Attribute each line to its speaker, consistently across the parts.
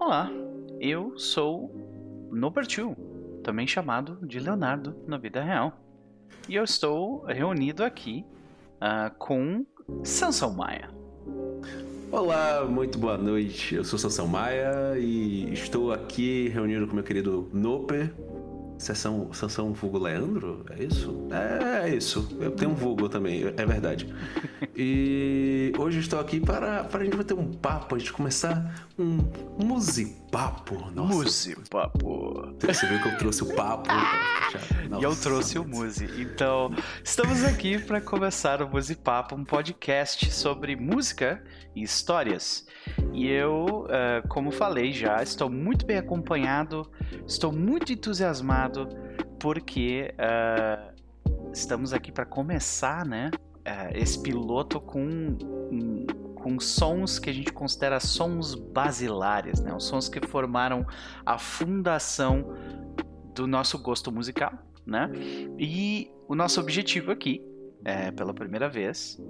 Speaker 1: Olá, eu sou Nobertil, também chamado de Leonardo na vida real. E eu estou reunido aqui uh, com Sansão Maia.
Speaker 2: Olá, muito boa noite. Eu sou Sansão Maia e estou aqui reunido com meu querido Noper Sessão, Sansão Vulgo Leandro? É isso? É, é isso. Eu tenho um vulgo também, é verdade. E hoje estou aqui para, para a gente bater um papo, a gente começar um musipapo.
Speaker 1: Nossa. Musipapo.
Speaker 2: Você viu que eu trouxe o papo?
Speaker 1: e eu trouxe o Musi. Então, estamos aqui para começar o Musipapo, um podcast sobre música e histórias. E eu, uh, como falei já, estou muito bem acompanhado, estou muito entusiasmado, porque uh, estamos aqui para começar, né? Uh, esse piloto com, com sons que a gente considera sons basilares, né? Os sons que formaram a fundação do nosso gosto musical, né? E o nosso objetivo aqui, é, pela primeira vez,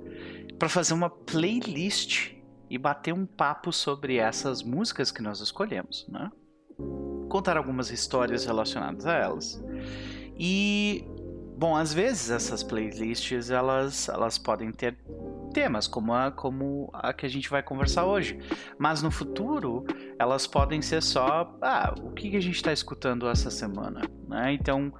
Speaker 1: para fazer uma playlist e bater um papo sobre essas músicas que nós escolhemos, né? Contar algumas histórias relacionadas a elas. E bom, às vezes essas playlists elas, elas podem ter temas como a, como a que a gente vai conversar hoje, mas no futuro elas podem ser só ah, o que, que a gente está escutando essa semana, né? Então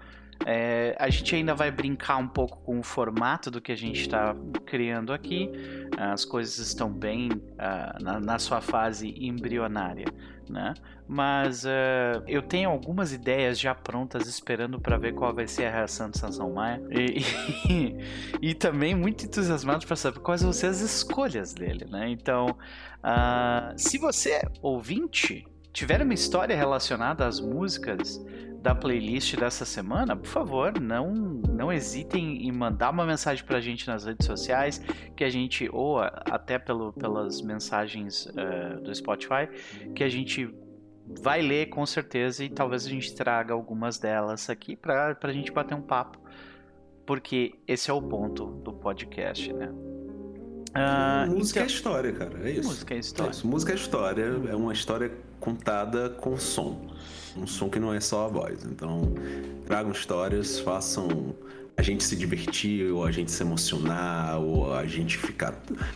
Speaker 1: é, a gente ainda vai brincar um pouco com o formato do que a gente está criando aqui. As coisas estão bem uh, na, na, sua fase embrionária, né? Mas uh, eu tenho algumas ideias já prontas esperando para ver qual vai ser a reação de Sansão Maia e, e, e também muito entusiasmado para saber quais vão ser as escolhas dele, né? Então, uh, se você ouvinte tiver uma história relacionada às músicas da playlist dessa semana, por favor, não não hesitem em mandar uma mensagem para a gente nas redes sociais, que a gente, ou até pelo, pelas mensagens uh, do Spotify, que a gente vai ler com certeza e talvez a gente traga algumas delas aqui para a gente bater um papo, porque esse é o ponto do podcast, né?
Speaker 2: Uh, música então, é história, cara. É isso.
Speaker 1: Música é história. É
Speaker 2: isso. Música é história. É uma história contada com som um som que não é só a voz. Então, tragam histórias, façam a gente se divertir, ou a gente se emocionar, ou a gente ficar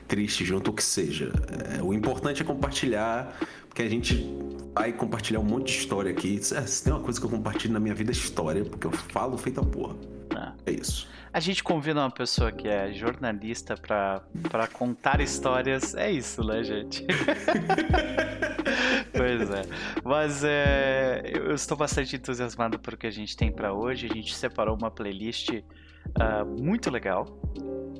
Speaker 2: triste junto, o que seja. É, o importante é compartilhar, porque a gente vai compartilhar um monte de história aqui. É, se tem uma coisa que eu compartilho na minha vida é história, porque eu falo feita porra. É isso.
Speaker 1: A gente convida uma pessoa que é jornalista para contar histórias. É isso, né, gente? pois é. Mas é, eu estou bastante entusiasmado por o que a gente tem para hoje. A gente separou uma playlist uh, muito legal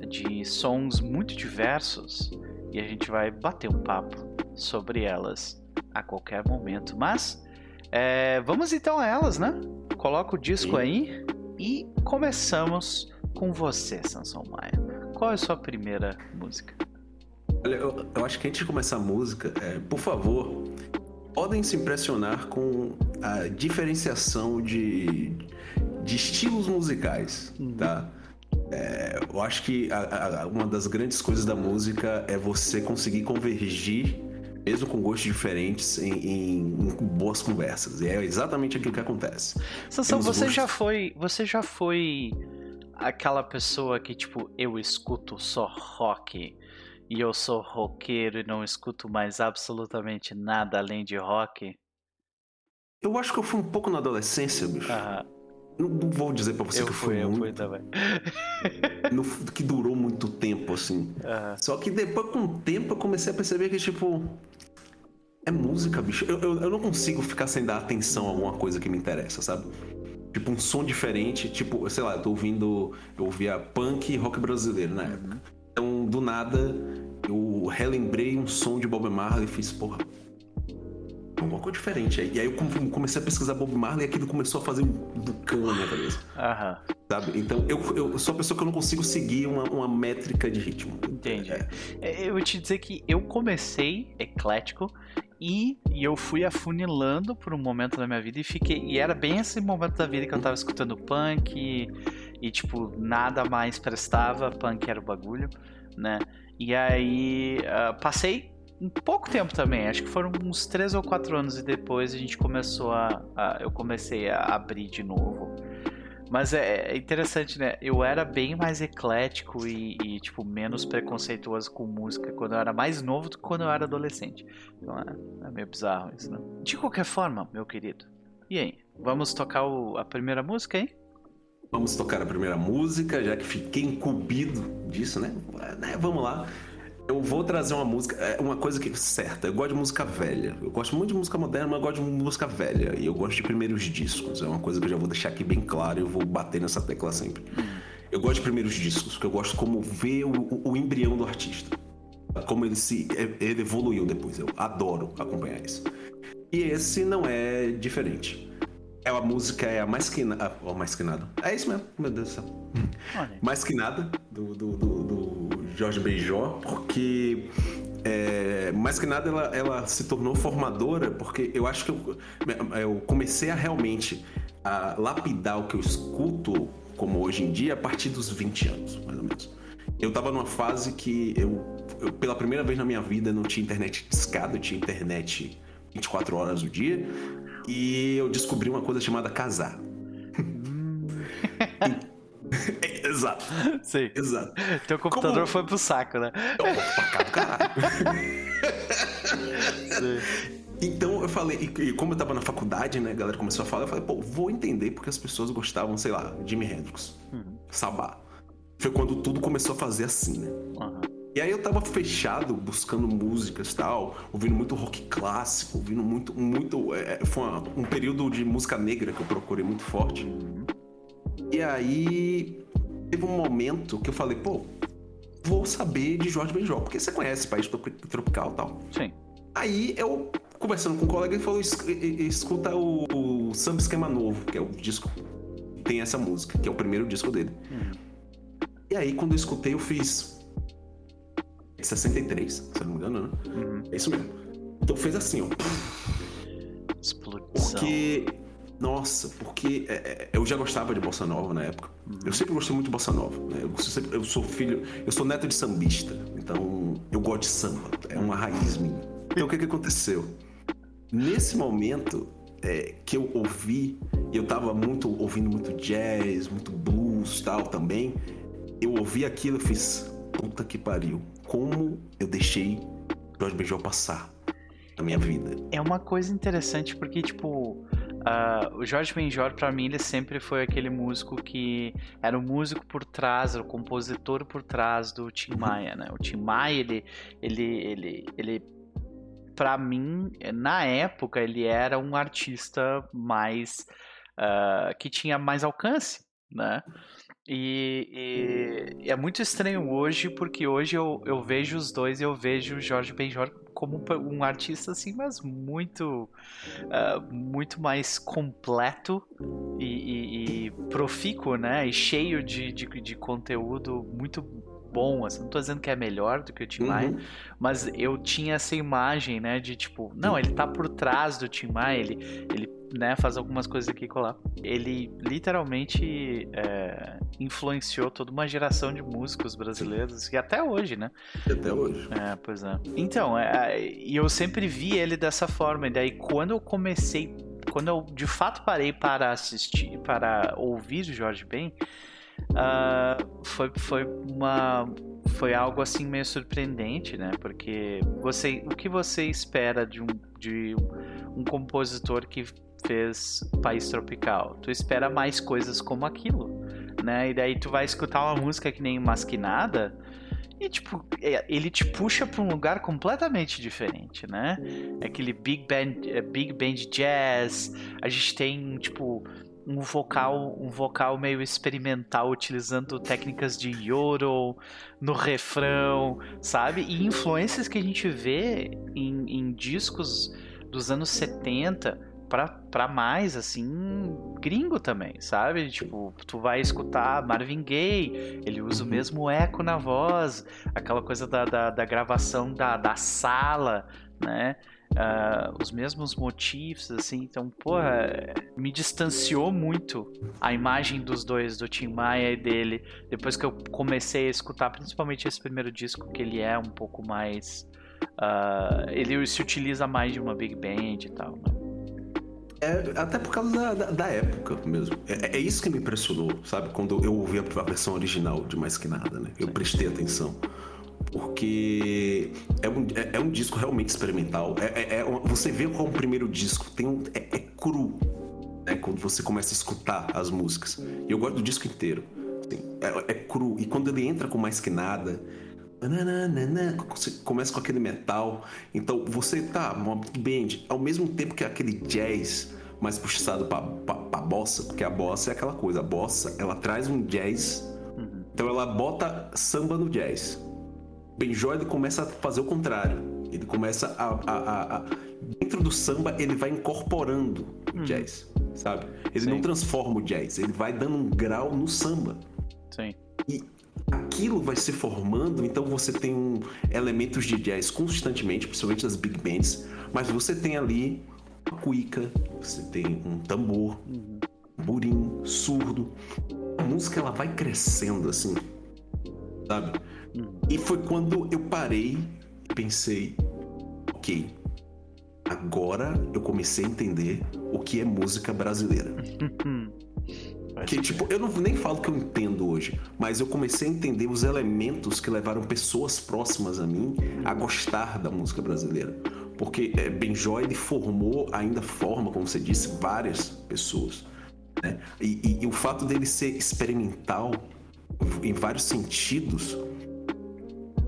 Speaker 1: de sons muito diversos e a gente vai bater um papo sobre elas a qualquer momento. Mas é, vamos então a elas, né? Coloca o disco aí e começamos com você, Sansão Maia. Qual é a sua primeira música?
Speaker 2: Olha, eu, eu acho que antes de começar a música, é, por favor, podem se impressionar com a diferenciação de, de estilos musicais, uhum. tá? É, eu acho que a, a, uma das grandes coisas da música é você conseguir convergir, mesmo com gostos diferentes, em, em, em boas conversas. E é exatamente aquilo que acontece.
Speaker 1: Sansão, você gostos... já foi, você já foi aquela pessoa que, tipo, eu escuto só rock e eu sou roqueiro e não escuto mais absolutamente nada além de rock?
Speaker 2: Eu acho que eu fui um pouco na adolescência, bicho. Não, não, vou dizer pra você
Speaker 1: eu
Speaker 2: que
Speaker 1: fui, eu
Speaker 2: muito.
Speaker 1: fui também.
Speaker 2: no, que durou muito tempo, assim. Só que depois, com o tempo, eu comecei a perceber que, tipo. É música, bicho. Eu, eu, eu não consigo ficar sem dar atenção a alguma coisa que me interessa, sabe? tipo um som diferente, tipo, sei lá, eu tô ouvindo, eu ouvia punk e rock brasileiro na época. Então, do nada, eu relembrei um som de Bob Marley e fiz, porra, alguma coisa diferente aí. E aí eu comecei a pesquisar Bob Marley e aquilo começou a fazer um bucão na minha cabeça.
Speaker 1: Aham.
Speaker 2: Sabe? Então eu, eu sou uma pessoa que eu não consigo seguir uma, uma métrica de ritmo.
Speaker 1: Entendi. É. é eu vou te dizer que eu comecei eclético e, e, eu fui afunilando por um momento da minha vida e fiquei. E era bem esse momento da vida que eu tava escutando punk e, e tipo, nada mais prestava, punk era o bagulho, né? E aí uh, passei um pouco tempo também, acho que foram uns três ou quatro anos e depois a gente começou a, a eu comecei a abrir de novo. Mas é, é, interessante, né? Eu era bem mais eclético e, e, tipo, menos preconceituoso com música quando eu era mais novo do que quando eu era adolescente. Então é, é meio bizarro isso, né? De qualquer forma, meu querido. E aí? Vamos tocar o, a primeira música, hein?
Speaker 2: Vamos tocar a primeira música, já que fiquei incumbido disso, né? Vamos lá. Eu vou trazer uma música, é uma coisa que certa. Eu gosto de música velha. Eu gosto muito de música moderna, mas eu gosto de música velha. E eu gosto de primeiros discos. É uma coisa que eu já vou deixar aqui bem claro eu vou bater nessa tecla sempre. Eu gosto de primeiros discos, porque eu gosto como ver o, o, o embrião do artista. Como ele se ele evoluiu depois. Eu adoro acompanhar isso. E esse não é diferente. É a música é a mais que nada. Oh, mais que nada. É isso mesmo, meu Deus do céu. Mais que nada, do, do, do, do Jorge Benjó, porque é, mais que nada ela, ela se tornou formadora, porque eu acho que eu, eu comecei a realmente a lapidar o que eu escuto como hoje em dia a partir dos 20 anos, mais ou menos. Eu tava numa fase que eu, eu pela primeira vez na minha vida, não tinha internet discada, eu tinha internet 24 horas do dia e eu descobri uma coisa chamada casar. Exato.
Speaker 1: Sim.
Speaker 2: Exato.
Speaker 1: Teu computador Como... foi pro saco, né?
Speaker 2: Eu vou pra cá do caralho. Sim. Então eu falei, e como eu tava na faculdade, né, a galera começou a falar, eu falei, pô, vou entender porque as pessoas gostavam, sei lá, Jimi Hendrix, uhum. Sabá. Foi quando tudo começou a fazer assim, né? Uhum. E aí eu tava fechado, buscando músicas e tal, ouvindo muito rock clássico, ouvindo muito, muito. É, foi uma, um período de música negra que eu procurei muito forte. E aí teve um momento que eu falei, pô, vou saber de Jorge Benjó, porque você conhece País Tropical e tal.
Speaker 1: Sim.
Speaker 2: Aí eu, conversando com um colega, ele falou: escuta o, o Samba Esquema Novo, que é o disco. Tem essa música, que é o primeiro disco dele. Uhum. E aí, quando eu escutei, eu fiz 63, se eu não me engano, né? Uhum. É isso mesmo. Então fez assim, ó.
Speaker 1: Explosão.
Speaker 2: Porque. Nossa, porque é, é, eu já gostava de bossa nova na época. Uhum. Eu sempre gostei muito de bossa nova. Né? Eu, sempre, eu, sou filho, eu sou neto de sambista, então eu gosto de samba. É uma raiz minha. Então o que que aconteceu? Nesse momento é, que eu ouvi, eu tava muito ouvindo muito jazz, muito blues, tal também. Eu ouvi aquilo e fiz puta que pariu como eu deixei Jorge Benjol passar na minha vida.
Speaker 1: É uma coisa interessante porque, tipo, uh, o Jorge Benjor, para mim, ele sempre foi aquele músico que era o músico por trás, era o compositor por trás do Tim uhum. Maia, né? O Tim Maia, ele, ele, ele, ele para mim, na época, ele era um artista mais uh, que tinha mais alcance, né? E, e, é muito estranho hoje, porque hoje eu, eu vejo os dois e eu vejo o Jorge Benjor como um artista assim, mas muito uh, muito mais completo e, e, e, profícuo, né? E cheio de, de, de conteúdo muito bom, assim, não tô dizendo que é melhor do que o Tim Maia, uhum. mas eu tinha essa imagem, né, de tipo, não, ele tá por trás do Tim Maia, ele, ele né, faz algumas coisas aqui e colar. Ele literalmente é, influenciou toda uma geração de músicos brasileiros e até hoje, né?
Speaker 2: Até hoje.
Speaker 1: É, pois é. Então, é, e eu sempre vi ele dessa forma. E daí, quando eu comecei, quando eu de fato parei para assistir, para ouvir Jorge Ben, uh, foi, foi uma foi algo assim meio surpreendente, né? Porque você, o que você espera de um, de um compositor que fez País Tropical. Tu espera mais coisas como aquilo, né? E daí tu vai escutar uma música que nem Masquinada e tipo, é, ele te puxa para um lugar completamente diferente, né? É aquele big band, é, big band jazz. A gente tem tipo um vocal, um vocal meio experimental utilizando técnicas de yodel no refrão, sabe? E influências que a gente vê em, em discos dos anos 70 pra, mais, assim, gringo também, sabe? Tipo, tu vai escutar Marvin Gaye, ele usa o uhum. mesmo eco na voz, aquela coisa da, da, da gravação da, da sala, né? Uh, os mesmos motivos, assim, então, porra, me distanciou muito a imagem dos dois, do Tim Maia e dele, depois que eu comecei a escutar, principalmente esse primeiro disco, que ele é um pouco mais uh, ele se utiliza mais de uma big band e tal. Né?
Speaker 2: É, até por causa da, da, da época mesmo. É, é, isso que me impressionou, sabe? Quando eu ouvi a versão original de Mais Que Nada, né? Eu prestei atenção. Porque é um, é, é um disco realmente experimental. É, é, é você vê qual é o primeiro disco, tem um, é, cru. Né? Quando você começa a escutar as músicas. E eu gosto do disco inteiro. Assim, é, cru. E quando ele entra com Mais Que Nada começa com aquele metal. Então você tá uma band, ao mesmo tempo que aquele jazz mais puxado pra, pra, pra bossa, porque a bossa é aquela coisa, a bossa ela traz um jazz, uhum. então ela bota samba no jazz. Benjó ele começa a fazer o contrário. Ele começa a, a, a, a dentro do samba ele vai incorporando o uhum. jazz, sabe? Ele Sim. não transforma o jazz, ele vai dando um grau no samba.
Speaker 1: Sim.
Speaker 2: E aquilo vai se formando, então você tem um, elementos de jazz constantemente, principalmente das big bands, mas você tem ali uma cuica, você tem um tambor, burim, surdo. A música ela vai crescendo assim, sabe? E foi quando eu parei e pensei, ok, agora eu comecei a entender o que é música brasileira. Que, tipo, eu não, nem falo que eu entendo hoje, mas eu comecei a entender os elementos que levaram pessoas próximas a mim a gostar da música brasileira. Porque é, Benjó, ele formou, ainda forma, como você disse, várias pessoas. Né? E, e, e o fato dele ser experimental em vários sentidos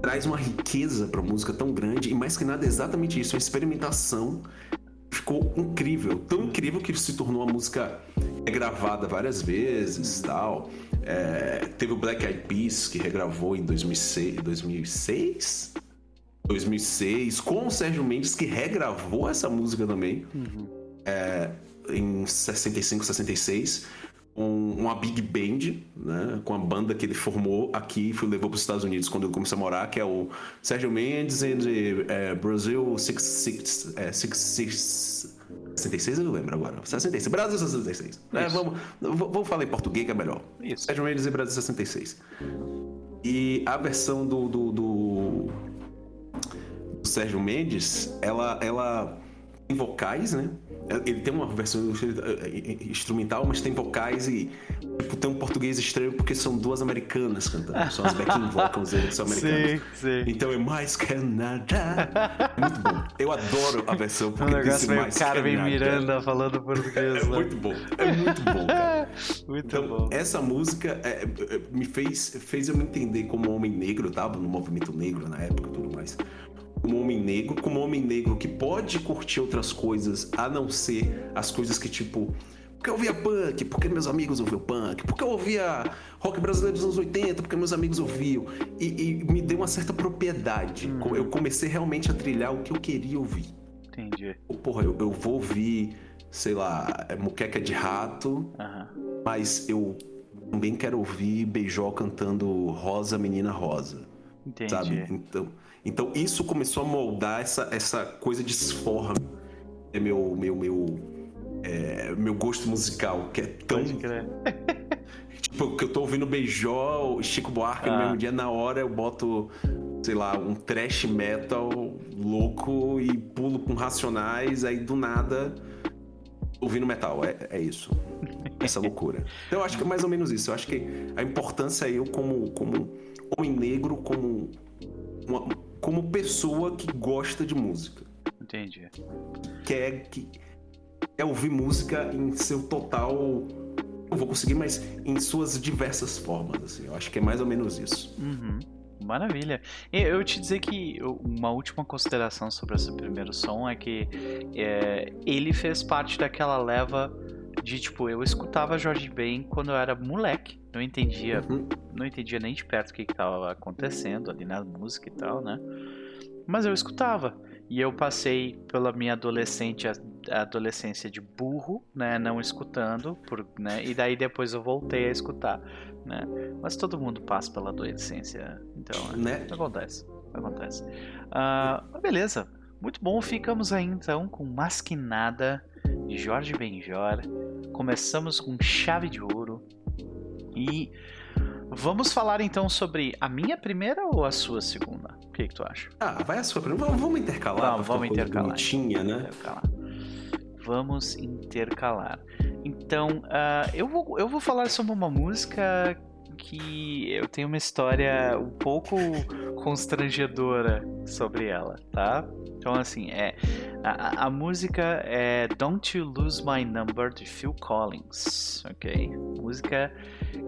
Speaker 2: traz uma riqueza para a música tão grande e mais que nada é exatamente isso, a experimentação ficou incrível, tão incrível que se tornou uma música regravada várias vezes, tal. É, teve o Black Eyed Peas que regravou em 2006, 2006, 2006, com o Sérgio Mendes que regravou essa música também. Uhum. É, em 65, 66 uma big band, né, com a banda que ele formou aqui e levou para os Estados Unidos quando ele começou a morar, que é o Sérgio Mendes e é, Brasil 66, é, 66 eu não lembro agora. 66, Brasil 66. É, vamos, vamos falar em português que é melhor. Isso. Sérgio Mendes e Brasil 66. E a versão do, do, do, do Sérgio Mendes, ela, ela tem vocais, né? Ele tem uma versão instrumental, mas tem vocais e tipo, tem um português estranho porque são duas americanas cantando. São as backing vocals que são americanas. Sim, sim. Então é mais nada. É muito bom. Eu adoro a versão
Speaker 1: porque o negócio meio mais Carmen Miranda falando português.
Speaker 2: É, muito bom. É muito bom, cara.
Speaker 1: Muito então, bom.
Speaker 2: Essa música é, é, me fez, fez eu me entender como homem negro, tava no movimento negro na época e tudo mais como homem negro, como homem negro que pode curtir outras coisas a não ser as coisas que tipo. Porque eu ouvia punk, porque meus amigos ouviam punk, porque eu ouvia rock brasileiro dos anos 80, porque meus amigos ouviam. E, e me deu uma certa propriedade. Uhum. Eu comecei realmente a trilhar o que eu queria ouvir.
Speaker 1: Entendi.
Speaker 2: Porra, eu, eu vou ouvir, sei lá, é muqueca de rato,
Speaker 1: uhum.
Speaker 2: mas eu também quero ouvir Beijó cantando Rosa, Menina Rosa.
Speaker 1: Entendi.
Speaker 2: Sabe? Então. Então isso começou a moldar essa, essa coisa disforme. É meu, meu, meu, é, meu gosto musical, que é tão. tipo, que eu tô ouvindo Beijó, Chico Buarque ah. no mesmo dia, na hora eu boto, sei lá, um trash metal louco e pulo com racionais, aí do nada ouvindo metal. É, é isso. Essa loucura. Então eu acho que é mais ou menos isso. Eu acho que a importância é eu como, como homem negro, como uma, como pessoa que gosta de música.
Speaker 1: Entendi.
Speaker 2: Quer, que, quer ouvir música em seu total. Não vou conseguir, mas em suas diversas formas. Assim. Eu acho que é mais ou menos isso.
Speaker 1: Uhum. Maravilha. Eu te dizer que uma última consideração sobre esse primeiro som é que é, ele fez parte daquela leva de tipo, eu escutava Jorge Ben quando eu era moleque. Não entendia, uhum. não entendia nem de perto o que estava acontecendo ali na música e tal, né? Mas eu escutava. E eu passei pela minha adolescente, adolescência de burro, né, não escutando, por, né, e daí depois eu voltei a escutar, né. Mas todo mundo passa pela adolescência, então né? acontece, acontece. Uh, beleza, muito bom. Ficamos aí então com Masquinada de Jorge Benjor. Começamos com Chave de Ouro. E vamos falar então sobre a minha primeira ou a sua segunda? que, que tu acha?
Speaker 2: Ah, vai a sua primeira. Vamos, vamos intercalar.
Speaker 1: Não, vamos intercalar.
Speaker 2: Bonitinha, né?
Speaker 1: Intercalar. Vamos intercalar. Então, uh, eu, vou, eu vou falar sobre uma música que eu tenho uma história um pouco constrangedora sobre ela, tá? Então, assim, é a, a, música é Don't You Lose My Number de Phil Collins, ok? Música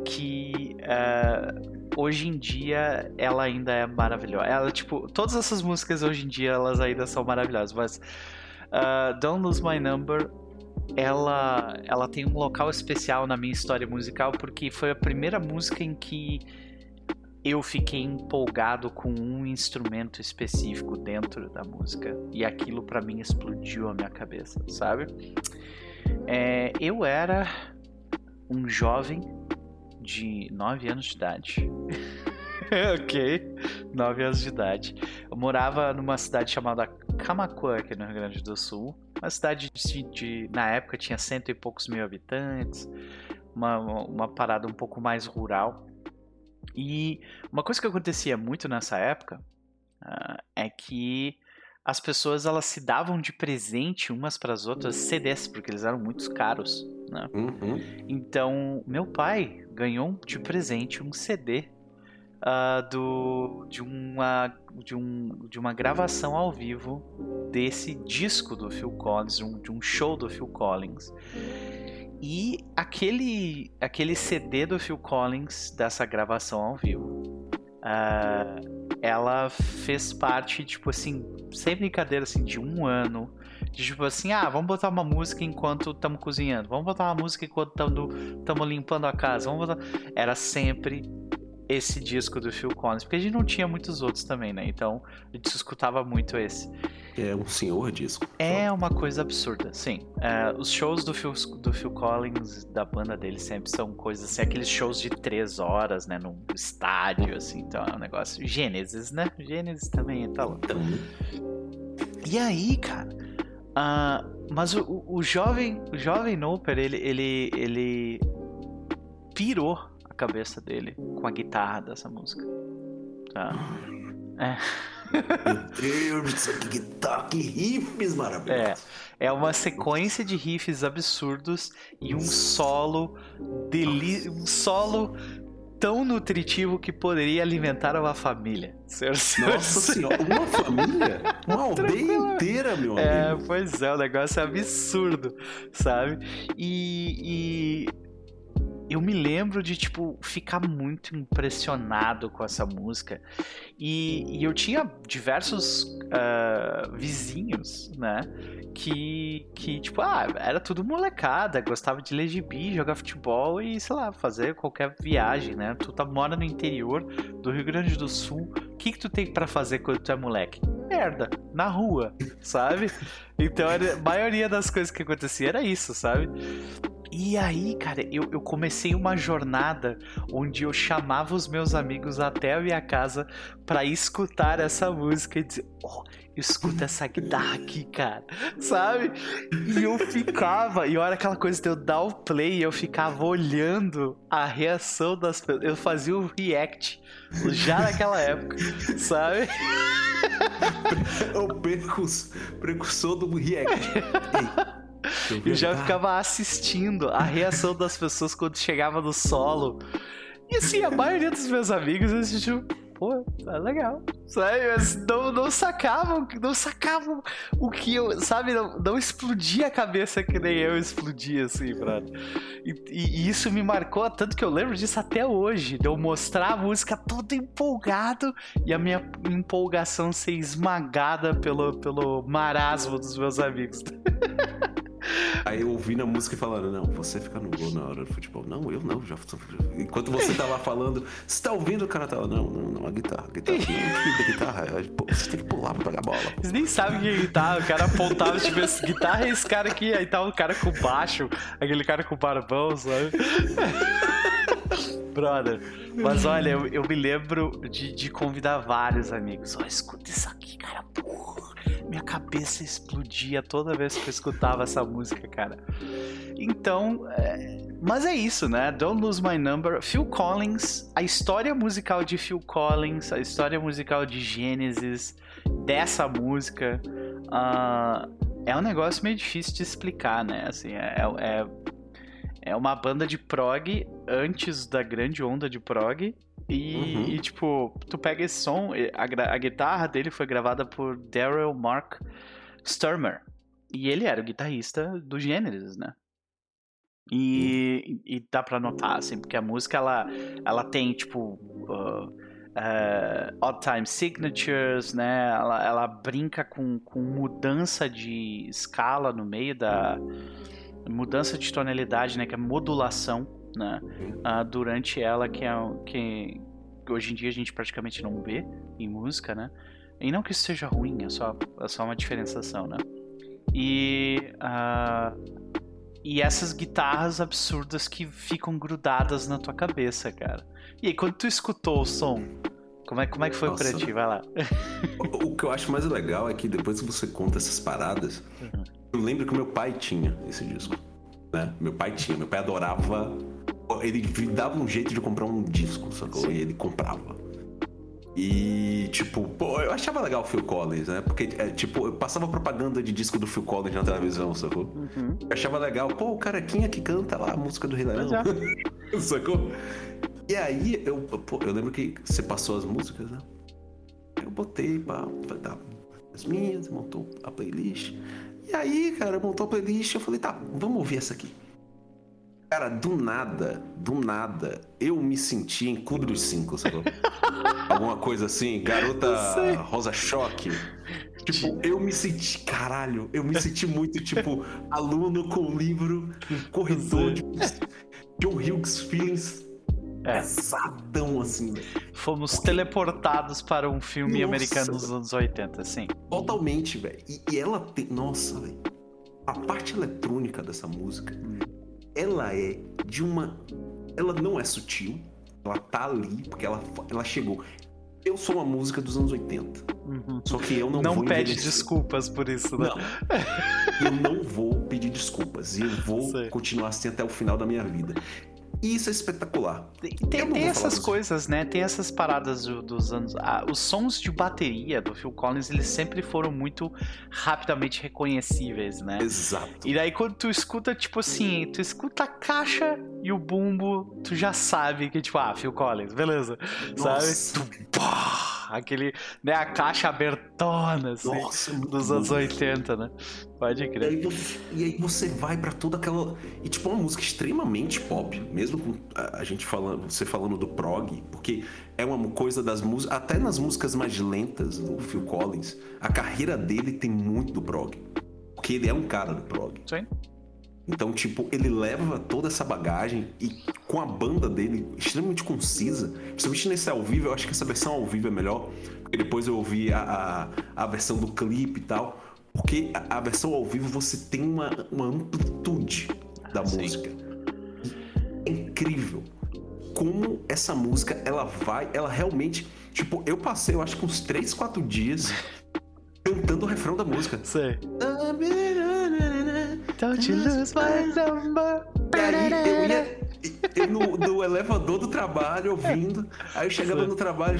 Speaker 1: que uh, hoje em dia ela ainda é maravilhosa. Ela, tipo, todas essas músicas hoje em dia elas ainda são maravilhosas, mas uh, Don't Lose My Number ela, ela tem um local especial na minha história musical porque foi a primeira música em que eu fiquei empolgado com um instrumento específico dentro da música e aquilo para mim explodiu a minha cabeça, sabe? É, eu era um jovem de 9 anos de idade. ok, 9 anos de idade. Eu morava numa cidade chamada Camacuã, aqui no Rio Grande do Sul. Uma cidade de, de na época tinha cento e poucos mil habitantes, uma, uma parada um pouco mais rural. E uma coisa que acontecia muito nessa época uh, é que as pessoas elas se davam de presente umas para as outras CDs, porque eles eram muito caros. Né? Uhum. Então, meu pai ganhou de presente um CD uh, do, de, uma, de, um, de uma gravação ao vivo desse disco do Phil Collins, de um, de um show do Phil Collins. E aquele, aquele CD do Phil Collins dessa gravação ao vivo, uh, ela fez parte, tipo assim, sem brincadeira, assim, de um ano. De tipo assim, ah, vamos botar uma música enquanto estamos cozinhando, vamos botar uma música enquanto estamos limpando a casa, vamos botar... Era sempre esse disco do Phil Collins, porque a gente não tinha muitos outros também, né? Então a gente escutava muito esse.
Speaker 2: É um senhor disco.
Speaker 1: É uma coisa absurda, sim. É, os shows do Phil, do Phil Collins, da banda dele, sempre são coisas assim, aqueles shows de três horas, né? Num estádio, assim, então é um negócio. Gênesis, né? Gênesis também, tá louco. E aí, cara. Uh, mas o, o, jovem, o jovem Noper, ele, ele, ele pirou cabeça dele com a guitarra dessa música. Tá?
Speaker 2: É. Meu Deus, que guitarra, que riffs maravilhosos.
Speaker 1: É, é uma sequência de riffs absurdos e um solo deli um solo tão nutritivo que poderia alimentar uma família.
Speaker 2: Senhor, senhor, Nossa senhora, uma família? Uma aldeia inteira, meu
Speaker 1: é, amigo. É, pois é, o negócio é absurdo, sabe? E, e eu me lembro de, tipo, ficar muito impressionado com essa música. E, e eu tinha diversos uh, vizinhos, né? Que, que, tipo, ah, era tudo molecada, gostava de ler gibi, jogar futebol e, sei lá, fazer qualquer viagem, né? Tu tá, mora no interior do Rio Grande do Sul, o que, que tu tem para fazer quando tu é moleque? Merda, na rua, sabe? Então, a maioria das coisas que acontecia era isso, sabe? E aí, cara, eu, eu comecei uma jornada onde eu chamava os meus amigos até a minha casa para escutar essa música e dizer: Oh, escuta essa guitarra aqui, cara, sabe? E eu ficava, e olha aquela coisa de eu dar o play, eu ficava olhando a reação das pessoas. Eu fazia o react já naquela época, sabe?
Speaker 2: o precursor do react. Ei.
Speaker 1: Eu já ficava assistindo a reação das pessoas quando chegava no solo. E assim, a maioria dos meus amigos, eles tipo, pô, tá legal. Sabe? Mas não, não sacavam, não sacavam o que eu, sabe? Não, não explodia a cabeça que nem eu explodia, assim, brother. E, e, isso me marcou, tanto que eu lembro disso até hoje, de eu mostrar a música toda empolgado e a minha empolgação ser esmagada pelo, pelo marasmo dos meus amigos.
Speaker 2: Aí eu ouvi na música e falaram: Não, você fica no gol na hora do futebol. Não, eu não, já. Enquanto você tá lá falando, você tá ouvindo o cara tá lá? Não, não, não, a guitarra. A guitarra. Não, a guitarra. Você tem que pular pra pegar a bola.
Speaker 1: Vocês nem sabem que é guitarra. O cara apontava, tipo, esse guitarra é esse cara aqui. Aí tá o cara com baixo, aquele cara com barbão, sabe? Brother. Mas olha, eu, eu me lembro de, de, convidar vários amigos. Ó, oh, escuta isso aqui, cara. Porra. Minha cabeça explodia toda vez que eu escutava essa música, cara. Então, é, Mas é isso, né? Don't Lose My Number. Phil Collins, a história musical de Phil Collins, a história musical de Genesis, dessa música, uh, é um negócio meio difícil de explicar, né? Assim, é, é, é uma banda de prog antes da grande onda de prog. E, uhum. e tipo, tu pega esse som, a, a guitarra dele foi gravada por Daryl Mark Sturmer. E ele era o guitarrista do Genesis, né? E, e dá pra notar, assim, porque a música ela, ela tem, tipo, uh, uh, odd time signatures, né? Ela, ela brinca com, com mudança de escala no meio da. mudança de tonalidade, né? Que é modulação, né? Uh, durante ela, que é que hoje em dia a gente praticamente não vê em música, né? E não que isso seja ruim, é só, é só uma diferenciação, né? E. Uh, e essas guitarras absurdas que ficam grudadas na tua cabeça, cara. E aí, quando tu escutou o som, como é, como é que foi Nossa. pra ti? Vai lá.
Speaker 2: O, o, que eu acho mais legal é que depois que você conta essas paradas, uhum. eu lembro que meu pai tinha esse disco. Né? Meu pai tinha, meu pai adorava. Ele dava um jeito de comprar um disco, sacou? Sim. E ele comprava. E, tipo, pô, eu achava legal o Phil Collins, né? Porque, é, tipo, eu passava propaganda de disco do Phil Collins na televisão, sacou? Uhum. Eu achava legal, pô, o carequinha que canta lá a música do Rei Leão. sacou? E aí, eu, pô, eu lembro que você passou as músicas, né? Eu botei, pá, tá, as minhas, montou a playlist. E aí, cara, montou a playlist, eu falei, tá, vamos ouvir essa aqui. Cara, do nada, do nada, eu me senti em Clube dos Cinco, sabe? Alguma coisa assim, garota rosa choque. Tipo, eu me senti, caralho, eu me senti muito, tipo, aluno com livro, um corredor de John Hughes Feelings é. pesadão, assim,
Speaker 1: Fomos Porque... teleportados para um filme nossa, americano dos anos 80, sim.
Speaker 2: Totalmente, velho. E, e, ela tem. Nossa, velho. A parte eletrônica dessa música. Ela é de uma. Ela não é sutil, ela tá ali, porque ela, ela chegou. Eu sou uma música dos anos 80. Uhum. Só que eu não,
Speaker 1: não
Speaker 2: vou.
Speaker 1: Não pede desculpas por isso, né?
Speaker 2: Não. eu não vou pedir desculpas. E eu vou Sei. continuar assim até o final da minha vida. Isso é espetacular.
Speaker 1: Tem, tem essas coisas, né? Tem essas paradas do, dos anos. Ah, os sons de bateria do Phil Collins, eles sempre foram muito rapidamente reconhecíveis, né?
Speaker 2: Exato.
Speaker 1: E daí quando tu escuta, tipo assim, tu escuta a caixa e o bumbo, tu já sabe que, tipo, ah, Phil Collins, beleza. Nossa. Sabe? Tu, pá! aquele, né, a caixa abertona, assim, Nossa, dos anos 80, né? Pode crer.
Speaker 2: E aí você, e aí você vai para toda aquela. E tipo, uma música extremamente pop, mesmo com a, gente falando, você falando do prog, porque é uma coisa das músicas. Até nas músicas mais lentas do Phil Collins, a carreira dele tem muito do prog. Porque ele é um cara do prog.
Speaker 1: Sim.
Speaker 2: Então, tipo, ele leva toda essa bagagem e com a banda dele extremamente concisa, principalmente nesse ao vivo, eu acho que essa versão ao vivo é melhor, porque depois eu ouvi a, a, a versão do clipe e tal, porque a, a, versão ao vivo você tem uma, uma amplitude da Sim. música. É incrível como essa música, ela vai, ela realmente, tipo, eu passei, eu acho que uns 3, 4 dias cantando o refrão da música.
Speaker 1: Sei. Don't you lose my number.
Speaker 2: E aí eu ia eu no, no elevador do trabalho ouvindo. Aí eu chegava no trabalho e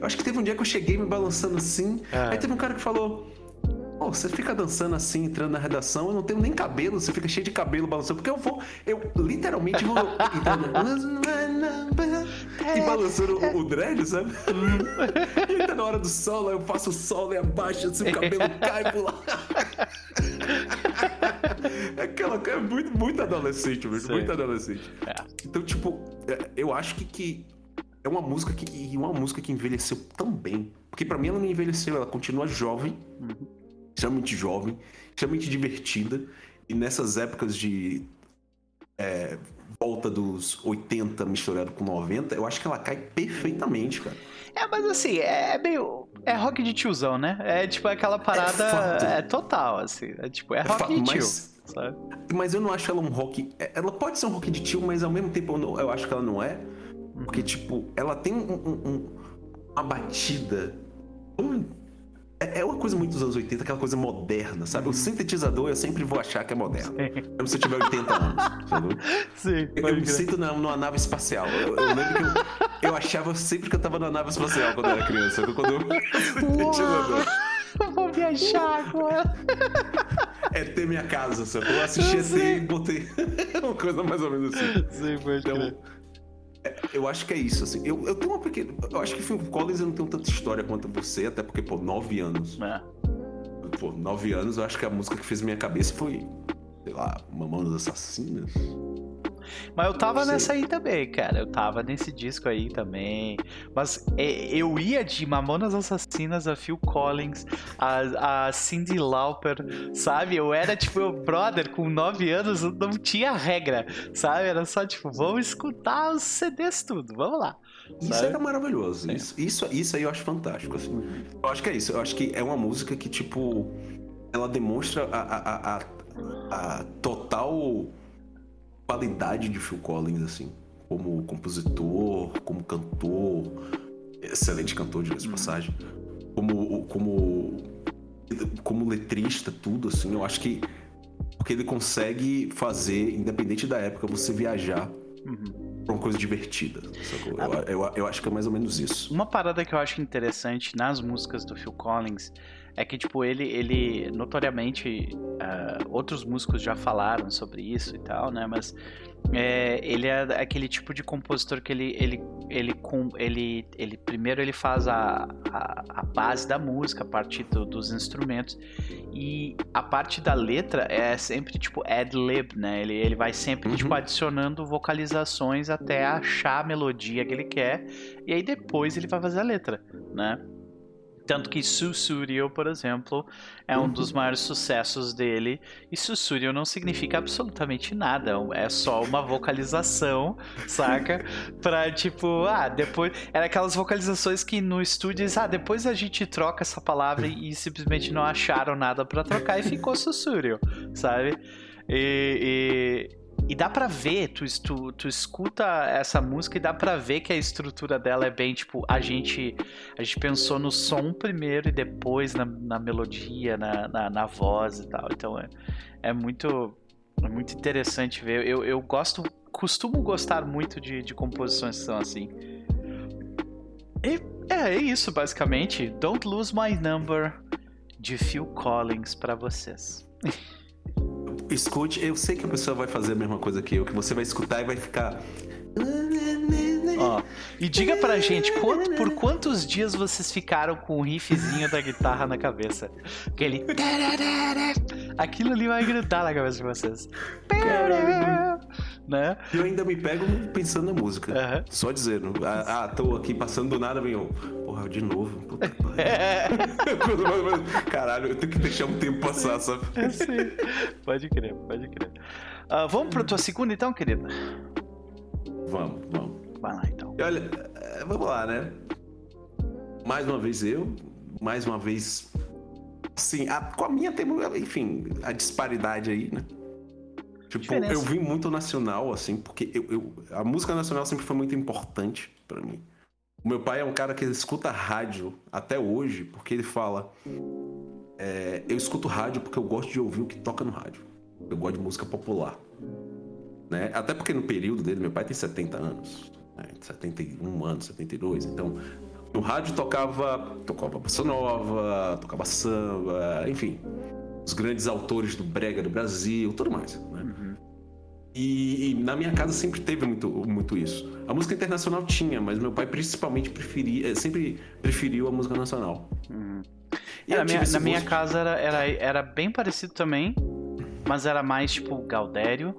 Speaker 2: eu acho que teve um dia que eu cheguei me balançando assim. Ah. Aí teve um cara que falou: Pô, você fica dançando assim, entrando na redação, eu não tenho nem cabelo, você fica cheio de cabelo balançando, porque eu vou, eu literalmente vou entrando, e balançando o, o dread, sabe? e tá na hora do solo, eu faço o solo e abaixo, assim, o cabelo cai pro lado. Aquela coisa é muito, muito adolescente, mesmo, muito adolescente. É. Então, tipo, é, eu acho que, que é uma música que. E uma música que envelheceu tão bem. Porque para mim ela não envelheceu, ela continua jovem. Uhum extremamente jovem, extremamente divertida. E nessas épocas de é, volta dos 80 misturado com 90, eu acho que ela cai perfeitamente, cara.
Speaker 1: É, mas assim, é meio. É rock de tiozão, né? É tipo aquela parada. É, é total, assim. É tipo, é, é rock de tio. Mas, sabe?
Speaker 2: mas eu não acho ela um rock. É, ela pode ser um rock de tio, mas ao mesmo tempo eu, não, eu acho que ela não é. Porque, uhum. tipo, ela tem um, um, uma batida tão é, é uma coisa muito dos anos 80, aquela coisa moderna, sabe? O uhum. sintetizador eu sempre vou achar que é moderno. Mesmo se eu tiver 80 anos, sabe? Sim, eu, eu me sinto na, numa nave espacial. Eu, eu lembro que eu, eu, achava sempre que eu tava numa nave espacial quando eu era criança. Quando eu... sintetizador.
Speaker 1: Vou viajar agora.
Speaker 2: É ter minha casa, sabe? Eu assisti assim e botei uma coisa mais ou menos assim. Sim, pode então, é, eu acho que é isso, assim. Eu, eu tenho uma pequena. Eu acho que Phil Collins eu não tenho tanta história quanto você, até porque, pô, nove anos. É. Pô, nove anos, eu acho que a música que fez minha cabeça foi, sei lá, Mamonas Assassinas.
Speaker 1: Mas eu tava nessa aí também, cara. Eu tava nesse disco aí também. Mas é, eu ia de Mamonas Assassinas a Phil Collins, a, a Cindy Lauper, sabe? Eu era tipo, meu brother, com 9 anos, não tinha regra, sabe? Era só tipo, vamos escutar os CDs tudo, vamos lá.
Speaker 2: Isso sabe? era maravilhoso. É. Isso, isso, isso aí eu acho fantástico. Assim. Eu acho que é isso. Eu acho que é uma música que, tipo, ela demonstra a, a, a, a total qualidade de Phil Collins, assim, como compositor, como cantor, excelente cantor, de de passagem, como, como, como letrista, tudo, assim, eu acho que porque ele consegue fazer, independente da época, você viajar uhum. pra uma coisa divertida. Eu, eu, eu, acho que é mais ou menos isso.
Speaker 1: Uma parada que eu acho interessante nas músicas do Phil Collins é que, tipo, ele, ele notoriamente, uh, outros músicos já falaram sobre isso e tal, né? Mas é, ele é aquele tipo de compositor que ele, ele, ele, com, ele, ele primeiro ele faz a, a, a base da música, a partir do, dos instrumentos, e a parte da letra é sempre, tipo, ad-lib, né? Ele, ele vai sempre, uhum. tipo, adicionando vocalizações até achar a melodia que ele quer, e aí depois ele vai fazer a letra, né? Tanto que Sussurio, por exemplo, é um dos maiores sucessos dele. E Sussurio não significa absolutamente nada. É só uma vocalização, saca? Pra tipo, ah, depois. Era aquelas vocalizações que no estúdio diz, ah, depois a gente troca essa palavra e, simplesmente não acharam nada para trocar e ficou Sussurio, sabe? E, e, e dá pra ver, tu, tu, tu escuta essa música e dá pra ver que a estrutura dela é bem, tipo, a gente a gente pensou no som primeiro e depois na, na melodia, na, na, na, voz e tal. Então é, é muito é muito interessante ver. Eu, eu gosto, costumo gostar muito de, de composições que são assim. E é, é isso, basicamente. Don't Lose My Number de Phil Collins para vocês.
Speaker 2: escute, eu sei que a pessoa vai fazer a mesma coisa que eu, que você vai escutar e vai ficar.
Speaker 1: Ó, e diga pra gente, quanto, por quantos dias vocês ficaram com o riffzinho da guitarra na cabeça? Aquele. Aquilo ali vai grudar na cabeça de vocês. Né?
Speaker 2: Eu ainda me pego pensando na música. Uhum. Só dizendo. Ah, ah, tô aqui passando do nada, vem Porra, de novo. Puta que Caralho, eu tenho que deixar um tempo passar, sabe?
Speaker 1: Sim. Pode crer, pode crer. Uh, vamos pra tua segunda então, querida?
Speaker 2: Vamos, vamos.
Speaker 1: Vai lá então.
Speaker 2: E olha, é, vamos lá, né? Mais uma vez eu, mais uma vez. Sim, a, com a minha tem, enfim, a disparidade aí, né? Tipo, eu vim muito nacional, assim, porque eu, eu, a música nacional sempre foi muito importante para mim. O meu pai é um cara que escuta rádio até hoje, porque ele fala: é, Eu escuto rádio porque eu gosto de ouvir o que toca no rádio. Eu gosto de música popular. Né? Até porque no período dele, meu pai tem 70 anos, né? 71 anos, 72. Então, no rádio tocava, tocava bossa nova, tocava samba, enfim, os grandes autores do brega do Brasil, tudo mais. Né? E, e, na minha casa sempre teve muito, muito isso. A música internacional tinha, mas meu pai principalmente preferia, eh, sempre preferiu a música nacional.
Speaker 1: Uhum. É, na minha, na minha casa era, era, era bem parecido também, mas era mais tipo Gaudério,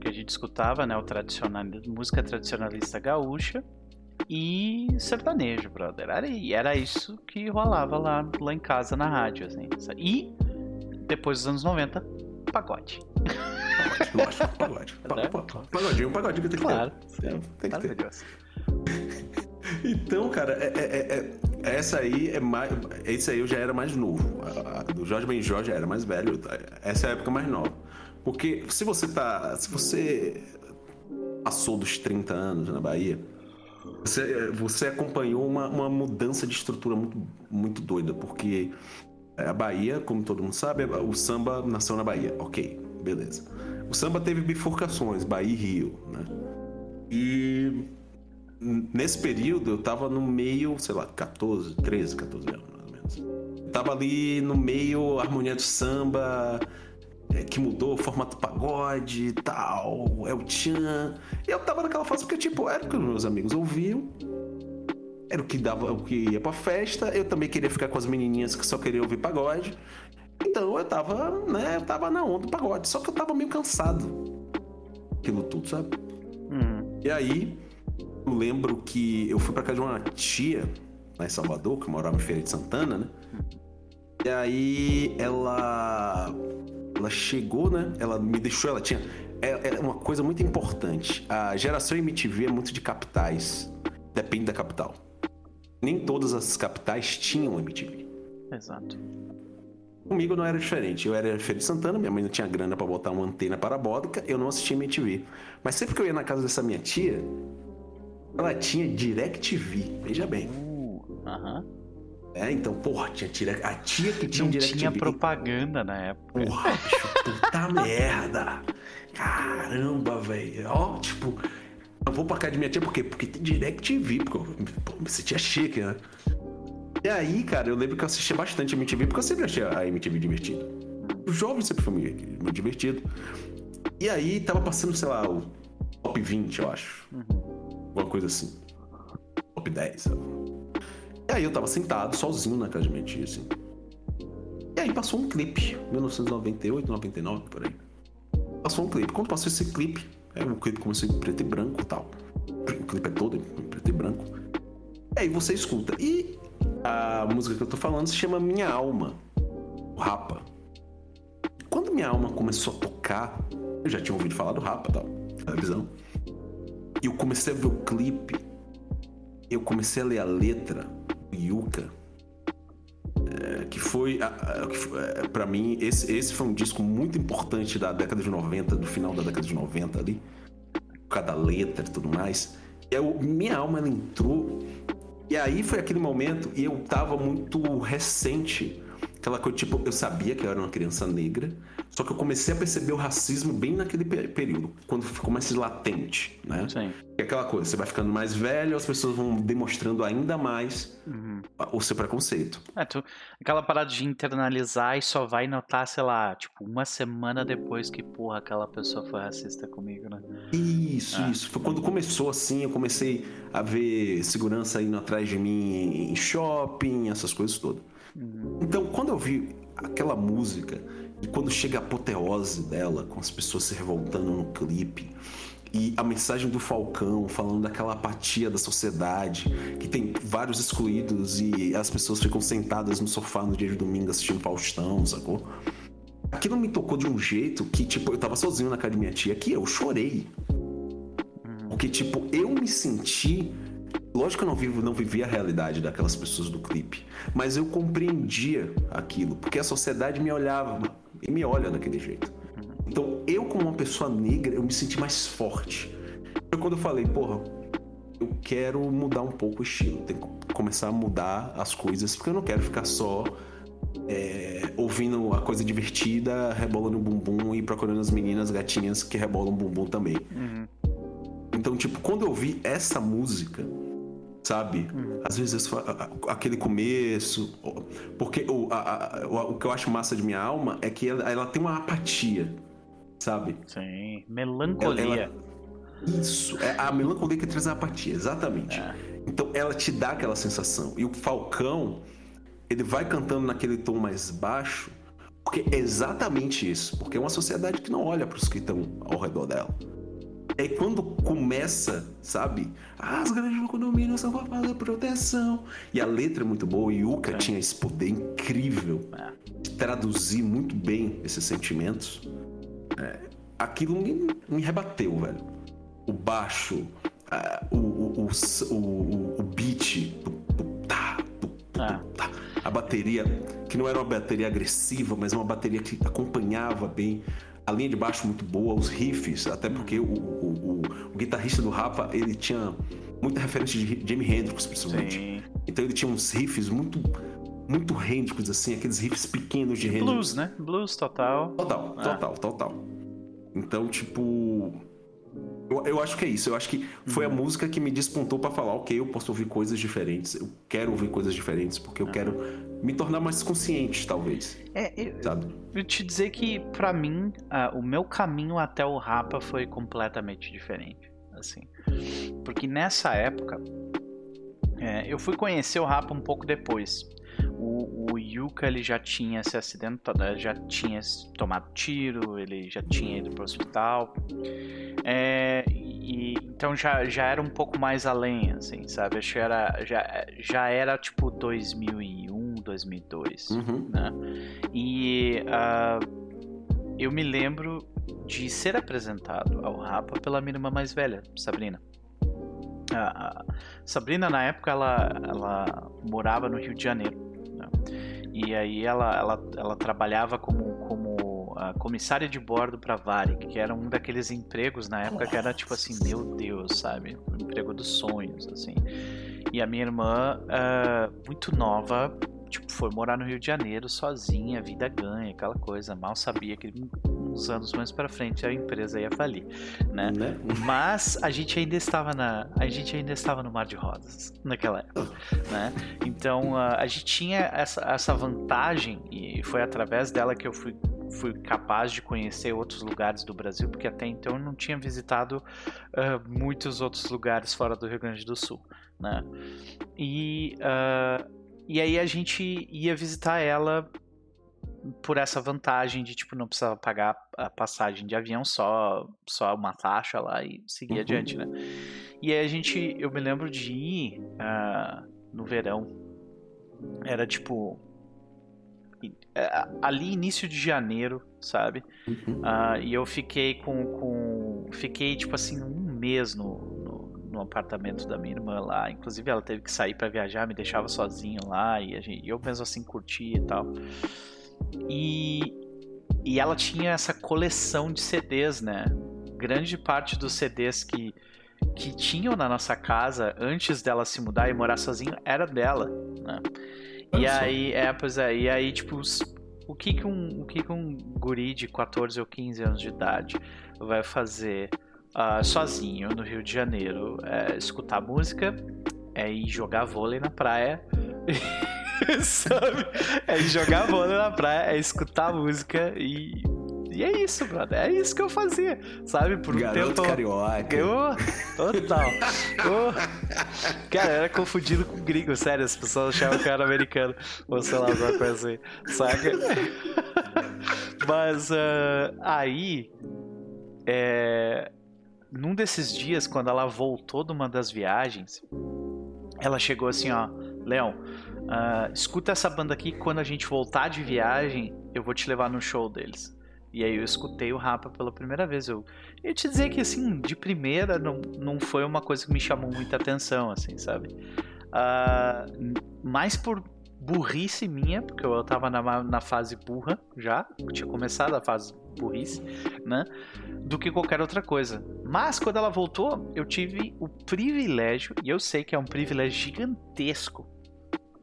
Speaker 1: que a gente escutava, né? O tradicional, música tradicionalista gaúcha e sertanejo, brother. Era, era isso que rolava lá, lá em casa na rádio, assim. E depois dos anos 90, pagode.
Speaker 2: Lógico, pagode. Né? Pagodinho, pagodinho tem que
Speaker 1: claro,
Speaker 2: ter.
Speaker 1: Sim, tem que ter.
Speaker 2: Então, cara, é, é, é, essa aí é mais. Esse aí eu já era mais novo. A, a, do Jorge Ben Jorge era mais velho. Essa é a época mais nova. Porque se você tá. Se você passou dos 30 anos na Bahia, Você, você acompanhou uma, uma mudança de estrutura muito, muito doida, porque a Bahia, como todo mundo sabe, o samba nasceu na Bahia. Ok, beleza. O samba teve bifurcações, Bahia e Rio, né? E nesse período eu tava no meio, sei lá, 14, 13, 14 anos, mais ou menos. Eu tava ali no meio harmonia do samba, é, que mudou o formato pagode e tal, El Chan. Eu tava naquela fase porque, tipo, era o que meus amigos ouviam. Era o que dava, o que ia pra festa. Eu também queria ficar com as menininhas que só queriam ouvir pagode. Então eu tava, né, eu tava na onda do pagode. Só que eu tava meio cansado. Aquilo tudo, sabe? Hum. E aí, eu lembro que eu fui pra casa de uma tia lá em Salvador, que morava em Feira de Santana, né? E aí ela ela chegou, né? Ela me deixou, ela tinha é, é uma coisa muito importante. A geração MTV é muito de capitais. Depende da capital. Nem todas as capitais tinham MTV.
Speaker 1: Exato.
Speaker 2: Comigo não era diferente. Eu era Feira de Santana, minha mãe não tinha grana para botar uma antena parabólica, eu não assistia MTV. Mas sempre que eu ia na casa dessa minha tia, ela tinha DirecTV. Veja bem.
Speaker 1: Uh, aham. Uh -huh.
Speaker 2: É, então, porra, tinha tira... a tia que tinha
Speaker 1: Não
Speaker 2: DirecTV.
Speaker 1: tinha propaganda na época.
Speaker 2: Porra, bicho, puta merda. Caramba, velho. Ó, tipo, eu vou pra casa de minha tia por quê? Porque tem DirecTV, porque pô, você tinha chique, né? E aí, cara, eu lembro que eu assistia bastante a MTV, porque eu sempre achei a MTV divertida. O jovem sempre foi muito divertido. E aí, tava passando, sei lá, o top 20, eu acho. Uhum. Alguma coisa assim. Top 10, sabe? E aí eu tava sentado, sozinho na casa de minha tia, assim. E aí passou um clipe, 1998, 99, por aí. Passou um clipe. Quando passou esse clipe, é, o clipe começou em preto e branco tal. O clipe é todo em preto e branco. Aí você escuta. E a música que eu tô falando se chama Minha Alma, o Rapa. Quando Minha Alma começou a tocar, eu já tinha ouvido falar do Rapa, tal, televisão. E eu comecei a ver o clipe. Eu comecei a ler a letra do Yuka. É, que foi, é, para mim, esse, esse foi um disco muito importante da década de 90, do final da década de 90 ali. Cada letra e tudo mais. E eu, minha alma ela entrou e aí foi aquele momento e eu tava muito recente. Aquela coisa, tipo, eu sabia que eu era uma criança negra, só que eu comecei a perceber o racismo bem naquele período, quando ficou mais latente, né?
Speaker 1: Sim.
Speaker 2: É aquela coisa, você vai ficando mais velho, as pessoas vão demonstrando ainda mais uhum. o seu preconceito.
Speaker 1: É, tu, aquela parada de internalizar e só vai notar, sei lá, tipo, uma semana depois que, porra, aquela pessoa foi racista comigo, né?
Speaker 2: Isso, é. isso. Foi quando começou assim, eu comecei a ver segurança indo atrás de mim em shopping, essas coisas todas. Uhum. Então, quando eu vi aquela música, e quando chega a apoteose dela, com as pessoas se revoltando no clipe, e a mensagem do Falcão falando daquela apatia da sociedade, que tem vários excluídos e as pessoas ficam sentadas no sofá no dia de domingo assistindo Faustão, sacou? Aquilo me tocou de um jeito que, tipo, eu tava sozinho na casa de minha tia que eu chorei. Porque, tipo, eu me senti. Lógico que eu não, vivo, não vivi a realidade daquelas pessoas do clipe, mas eu compreendia aquilo, porque a sociedade me olhava e me olha daquele jeito. Então, eu, como uma pessoa negra, eu me senti mais forte. Foi quando eu falei, porra, eu quero mudar um pouco o estilo, tem que começar a mudar as coisas, porque eu não quero ficar só é, ouvindo a coisa divertida, rebolando o bumbum e procurando as meninas gatinhas que rebolam o bumbum também. Uhum. Então, tipo, quando eu vi essa música, sabe? Uhum. Às vezes aquele começo, porque o, a, a, o que eu acho massa de minha alma é que ela, ela tem uma apatia sabe?
Speaker 1: Sim, melancolia. Ela, ela...
Speaker 2: Isso, é a melancolia que traz a apatia, exatamente. É. Então ela te dá aquela sensação. E o Falcão, ele vai cantando naquele tom mais baixo, porque é exatamente isso. Porque é uma sociedade que não olha para os que estão ao redor dela. Aí quando começa, sabe? Ah, as grandes condomínios são para fazer proteção. E a letra é muito boa. E Yuka é. tinha esse poder incrível é. de traduzir muito bem esses sentimentos. É, aquilo me, me rebateu, velho. O baixo, o, o, o, o, beat, tá, tá, a bateria, que não era uma bateria agressiva, mas uma bateria que acompanhava bem. A linha de baixo muito boa, os riffs, até porque o, o, o, o guitarrista do Rapa, ele tinha muita referência de Jimi Hendrix, principalmente. Sim. Então ele tinha uns riffs muito muito Hendrix, assim, aqueles riffs pequenos de Hendrix.
Speaker 1: Blues, né? Blues total.
Speaker 2: Total, ah. total, total. Então, tipo. Eu, eu acho que é isso. Eu acho que foi uhum. a música que me despontou para falar, ok, eu posso ouvir coisas diferentes. Eu quero ouvir coisas diferentes, porque eu uhum. quero me tornar mais consciente, talvez.
Speaker 1: É, eu, sabe? eu te dizer que, para mim, uh, o meu caminho até o Rapa foi completamente diferente. Assim. Porque nessa época, é, eu fui conhecer o Rapa um pouco depois. O, o Yuka ele já tinha se acidentado, já tinha tomado tiro, ele já tinha ido para o hospital. É, e, então já, já era um pouco mais além, assim, sabe? Acho que era, já, já era tipo 2001, 2002, uhum. né? E uh, eu me lembro de ser apresentado ao Rapa pela minha irmã mais velha, Sabrina. A Sabrina, na época, ela, ela morava no Rio de Janeiro. E aí ela, ela, ela trabalhava como, como comissária de bordo para Varig, que era um daqueles empregos na época que era tipo assim, meu Deus, sabe? O emprego dos sonhos, assim. E a minha irmã, uh, muito nova, tipo, foi morar no Rio de Janeiro sozinha, vida ganha, aquela coisa. Mal sabia que uns anos mais para frente a empresa ia falir, né? né? Mas a gente ainda estava na, a gente ainda estava no mar de rosas naquela época, né? Então a, a gente tinha essa, essa vantagem e foi através dela que eu fui fui capaz de conhecer outros lugares do Brasil, porque até então eu não tinha visitado uh, muitos outros lugares fora do Rio Grande do Sul, né? E, uh, e aí a gente ia visitar ela por essa vantagem de tipo não precisava pagar a passagem de avião só só uma taxa lá e seguir uhum. adiante né e aí a gente eu me lembro de ir uh, no verão era tipo é, ali início de janeiro sabe uhum. uh, e eu fiquei com, com fiquei tipo assim um mês no, no, apartamento da minha irmã lá inclusive ela teve que sair para viajar me deixava sozinho lá e gente, eu mesmo assim curtia e tal e, e ela tinha essa coleção de CDs, né? Grande parte dos CDs que, que tinham na nossa casa antes dela se mudar e morar sozinha era dela, né? E aí, é, pois é, e aí, tipo, o que que um, o que que um guri de 14 ou 15 anos de idade vai fazer uh, sozinho no Rio de Janeiro? É escutar música, é ir jogar vôlei na praia sabe? É jogar bola na praia, é escutar música e. E é isso, brother. É isso que eu fazia, sabe? Por um
Speaker 2: Garoto
Speaker 1: tempo.
Speaker 2: carioca.
Speaker 1: Eu, total. oh. Cara, eu era confundido com gringo, sério. As pessoas achavam que eu era americano. Ou sei lá, alguma coisa assim. Saca? Mas uh, aí. É, num desses dias, quando ela voltou de uma das viagens, ela chegou assim, ó. Leão, Uh, escuta essa banda aqui, quando a gente voltar de viagem, eu vou te levar no show deles. E aí eu escutei o Rapa pela primeira vez. Eu ia te dizer que, assim, de primeira não, não foi uma coisa que me chamou muita atenção, assim, sabe? Uh, mais por burrice minha, porque eu tava na, na fase burra já, tinha começado a fase burrice, né? Do que qualquer outra coisa. Mas quando ela voltou, eu tive o privilégio, e eu sei que é um privilégio gigantesco,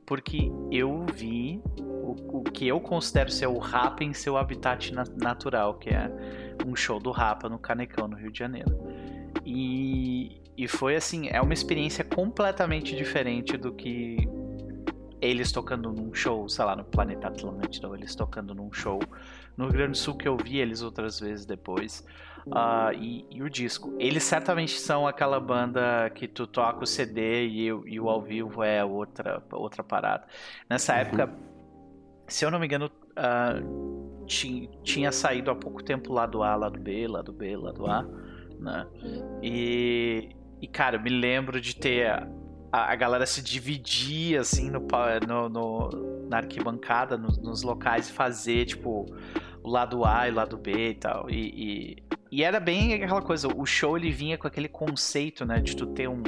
Speaker 1: porque eu vi o, o, que eu considero ser o Rapa em seu habitat na, natural, que é um show do Rapa no Canecão, no Rio de Janeiro. E, e foi assim, é uma experiência completamente diferente do que eles tocando num show, sei lá, no Planeta Atlântida, ou eles tocando num show no Rio Grande do Sul que eu vi eles outras vezes depois. Uh, e, e, o disco. Eles certamente são aquela banda que tu toca o CD e, e o ao vivo é outra, outra parada. Nessa uhum. época, se eu não me engano, uh, tinha, tinha saído há pouco tempo lá do A, lá do B, lá do B, lá do A. Né? E, e cara, eu me lembro de ter a, a galera se dividir assim no, no, no na arquibancada, nos, nos locais e fazer tipo o lado A e o lado B e tal. E, e e era bem aquela coisa, o show ele vinha com aquele conceito, né, de tu ter um,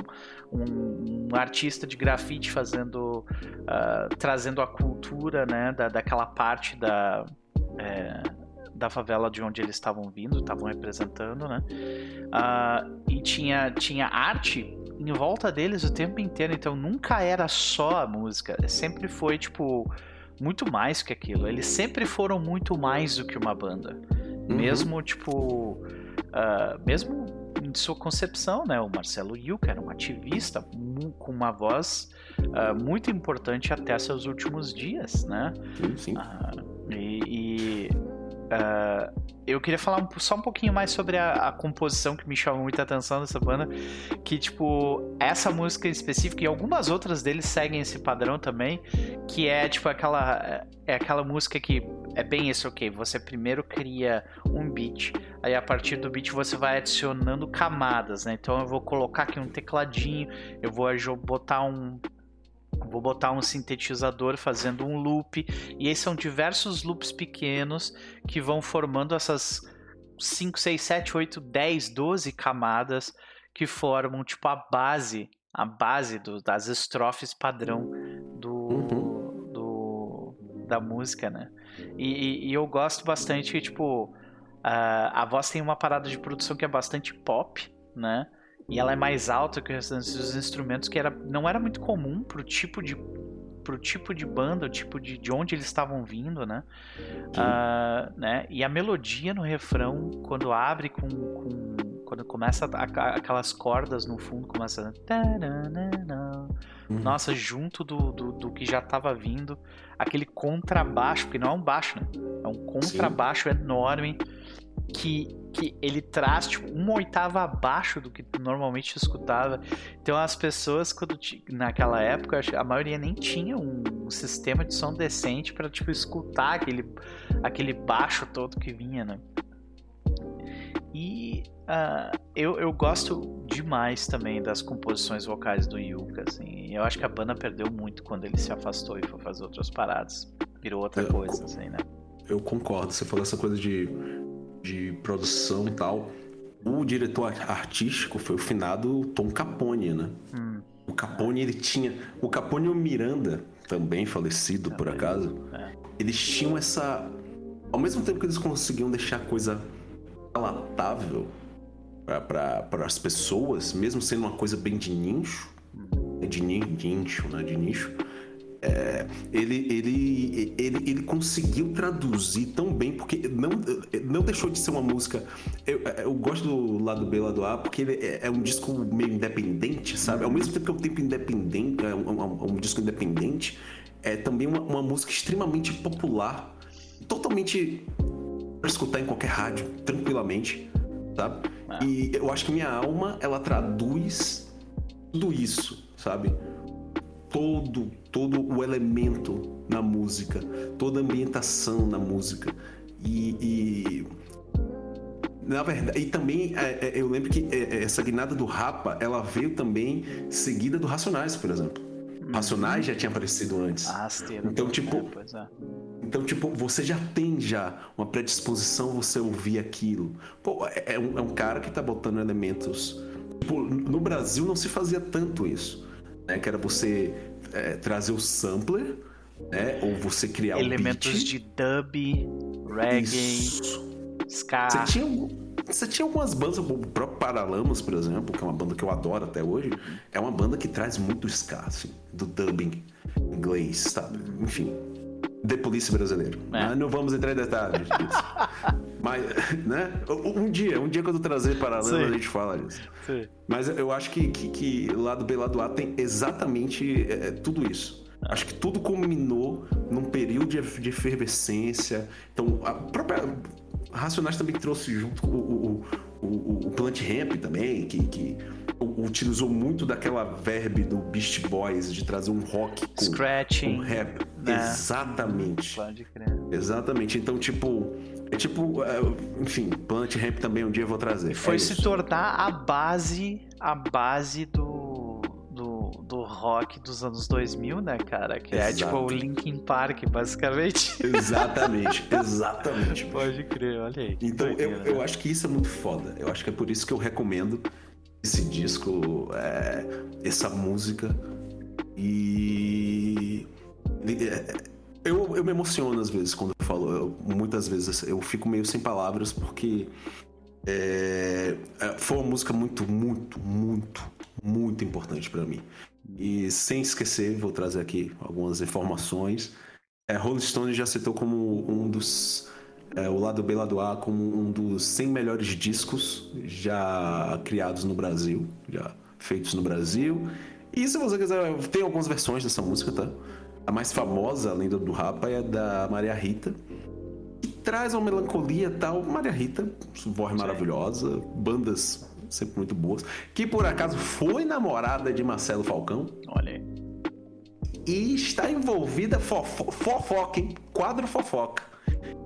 Speaker 1: um, um artista de grafite fazendo, uh, trazendo a cultura, né, da, daquela parte da, é, da favela de onde eles estavam vindo, estavam representando, né, uh, e tinha, tinha arte em volta deles o tempo inteiro, então nunca era só a música, sempre foi, tipo, muito mais que aquilo, eles sempre foram muito mais do que uma banda. Uhum. Mesmo, tipo, uh, mesmo em sua concepção, né? O Marcelo Yuca era um ativista com uma voz uh, muito importante até seus últimos dias, né?
Speaker 2: Sim, sim. Uh,
Speaker 1: e, e uh, eu queria falar só um pouquinho mais sobre a, a, composição que me chamou muita atenção dessa banda, que tipo essa música em específico e algumas outras deles seguem esse padrão também, que é tipo aquela é aquela música que é bem isso, ok? Você primeiro cria um beat, aí a partir do beat você vai adicionando camadas, né? Então eu vou colocar aqui um tecladinho, eu vou botar um vou botar um sintetizador fazendo um loop, e aí são diversos loops pequenos que vão formando essas 5, 6, 7, 8, 10, 12 camadas que formam tipo a base, a base do, das estrofes padrão do, uhum. do da música, né? E, e, eu gosto bastante, tipo, uh, a voz tem uma parada de produção que é bastante pop, né? E ela é mais alta que os instrumentos, que era, não era muito comum pro tipo de pro tipo de banda, o tipo de, de onde eles estavam vindo, né? Uh, né? E a melodia no refrão, quando abre com, com quando começa a, a, aquelas cordas no fundo, começa a... Uhum. Nossa, junto do, do, do, que já estava vindo, aquele contrabaixo, que não é um baixo, né? É um contrabaixo Sim. enorme que, que ele traz tipo, uma oitava abaixo do que normalmente escutava. Então as pessoas, quando naquela época, a maioria nem tinha um, um sistema de som decente para tipo, escutar aquele, aquele baixo todo que vinha, né? E uh, eu, eu gosto demais também das composições vocais do Yuka, assim. Eu acho que a banda perdeu muito quando ele se afastou e foi fazer outras paradas. Virou outra eu, coisa, assim, né?
Speaker 2: Eu concordo. Você falou essa coisa de, de produção e tal. O diretor artístico foi o finado Tom Capone, né? Hum. O Capone, ele tinha... O Capone e o Miranda, também falecido também. por acaso, é. eles tinham essa... Ao mesmo tempo que eles conseguiam deixar a coisa palatável para as pessoas, mesmo sendo uma coisa bem de nicho, de, nicho, né? De nicho. É, ele, ele, ele, ele conseguiu traduzir tão bem, porque não, não deixou de ser uma música. Eu, eu gosto do lado B, lado A, porque ele é, é um disco meio independente, sabe? Ao mesmo tempo que é um tempo independente, é um, um, um disco independente, é também uma, uma música extremamente popular, totalmente para escutar em qualquer rádio, tranquilamente, sabe? Ah. E eu acho que minha alma, ela traduz tudo isso, sabe? Todo, todo o elemento na música, toda a ambientação na música. E, e na verdade, e também é, é, eu lembro que é, essa guinada do Rapa, ela veio também seguida do Racionais, por exemplo. Uhum. Racionais já tinha aparecido antes.
Speaker 1: Ah,
Speaker 2: então, tipo, é, então, tipo, você já tem já uma predisposição você ouvir aquilo. Pô, é, é um, é um cara que tá botando elementos. Tipo, no Brasil não se fazia tanto isso. Né? Que era você é, trazer o sampler, né? Ou você criar
Speaker 1: Elementos
Speaker 2: beat.
Speaker 1: de dub, reggae, isso. ska.
Speaker 2: Você tinha, você tinha algumas bandas, o próprio Paralamas, por exemplo, que é uma banda que eu adoro até hoje, é uma banda que traz muito ska, assim, do dubbing inglês, sabe? Enfim de polícia brasileiro. É. Não vamos entrar em detalhes disso. Mas, né? Um dia, um dia quando trazer paralelo Sim. a gente fala disso. Sim. Mas eu acho que, que, que lado B, lado A tem exatamente é, é tudo isso. Acho que tudo culminou num período de, de efervescência. Então, a própria Racionais também trouxe junto o, o, o, o Plant Ramp também, que, que utilizou muito daquela verbe do Beast Boys de trazer um rock com,
Speaker 1: Scratching,
Speaker 2: com rap. Né? Exatamente. Pode crer. Exatamente. Então, tipo, é tipo, é, enfim, Plant Ramp também um dia eu vou trazer.
Speaker 1: Foi
Speaker 2: é
Speaker 1: se tornar a base, a base do, do, do rock dos anos 2000, né, cara? Que Exato. é tipo o Linkin Park, basicamente.
Speaker 2: Exatamente, exatamente.
Speaker 1: Pode crer, olha aí.
Speaker 2: Então, eu, eu acho que isso é muito foda. Eu acho que é por isso que eu recomendo esse disco, é, essa música. E. É, eu, eu me emociono às vezes quando eu falo. Eu, muitas vezes eu fico meio sem palavras porque é, é foi uma música muito, muito, muito, muito importante para mim. E sem esquecer, vou trazer aqui algumas informações. É, Rolling Stone já citou como um dos. É, o lado B lado A como um dos 100 melhores discos já criados no Brasil, já feitos no Brasil. E se você quiser, tem algumas versões dessa música, tá? A mais famosa, além do, Rapa, é da Maria Rita. Que traz uma melancolia tal. Maria Rita, voz maravilhosa, bandas sempre muito boas. Que por acaso foi namorada de Marcelo Falcão.
Speaker 1: Olha aí.
Speaker 2: E está envolvida, fofo, fofoca, hein? Quadro fofoca.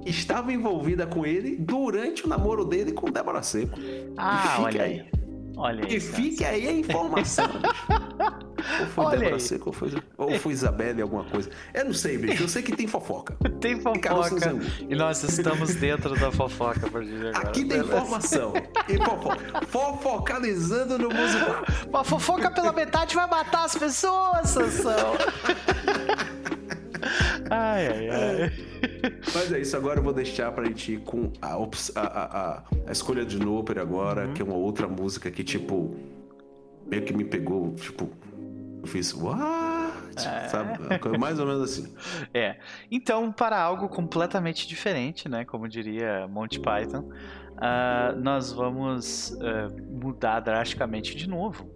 Speaker 2: Estava envolvida com ele durante o namoro dele com Débora Seco.
Speaker 1: Ah, olha aí. aí. Olha
Speaker 2: aí. E fique aí a informação. ou foi Olha Débora Seco, ou foi, ou foi Isabelle, alguma coisa. Eu não sei, bicho. Eu sei que tem fofoca.
Speaker 1: Tem fofoca. E nós estamos dentro da fofoca a partir de agora.
Speaker 2: Aqui tem informação. E fofoca. Fofocalizando no musical.
Speaker 1: Uma fofoca pela metade vai matar as pessoas, Sansão. ai, ai, ai.
Speaker 2: Mas é isso, agora eu vou deixar pra gente ir com a, a, a, a escolha de Noper agora, uhum. que é uma outra música que, tipo, meio que me pegou, tipo, eu fiz, what? É. Sabe? Mais ou menos assim.
Speaker 1: É. Então, para algo completamente diferente, né? Como diria Monty Python, uh, nós vamos uh, mudar drasticamente de novo.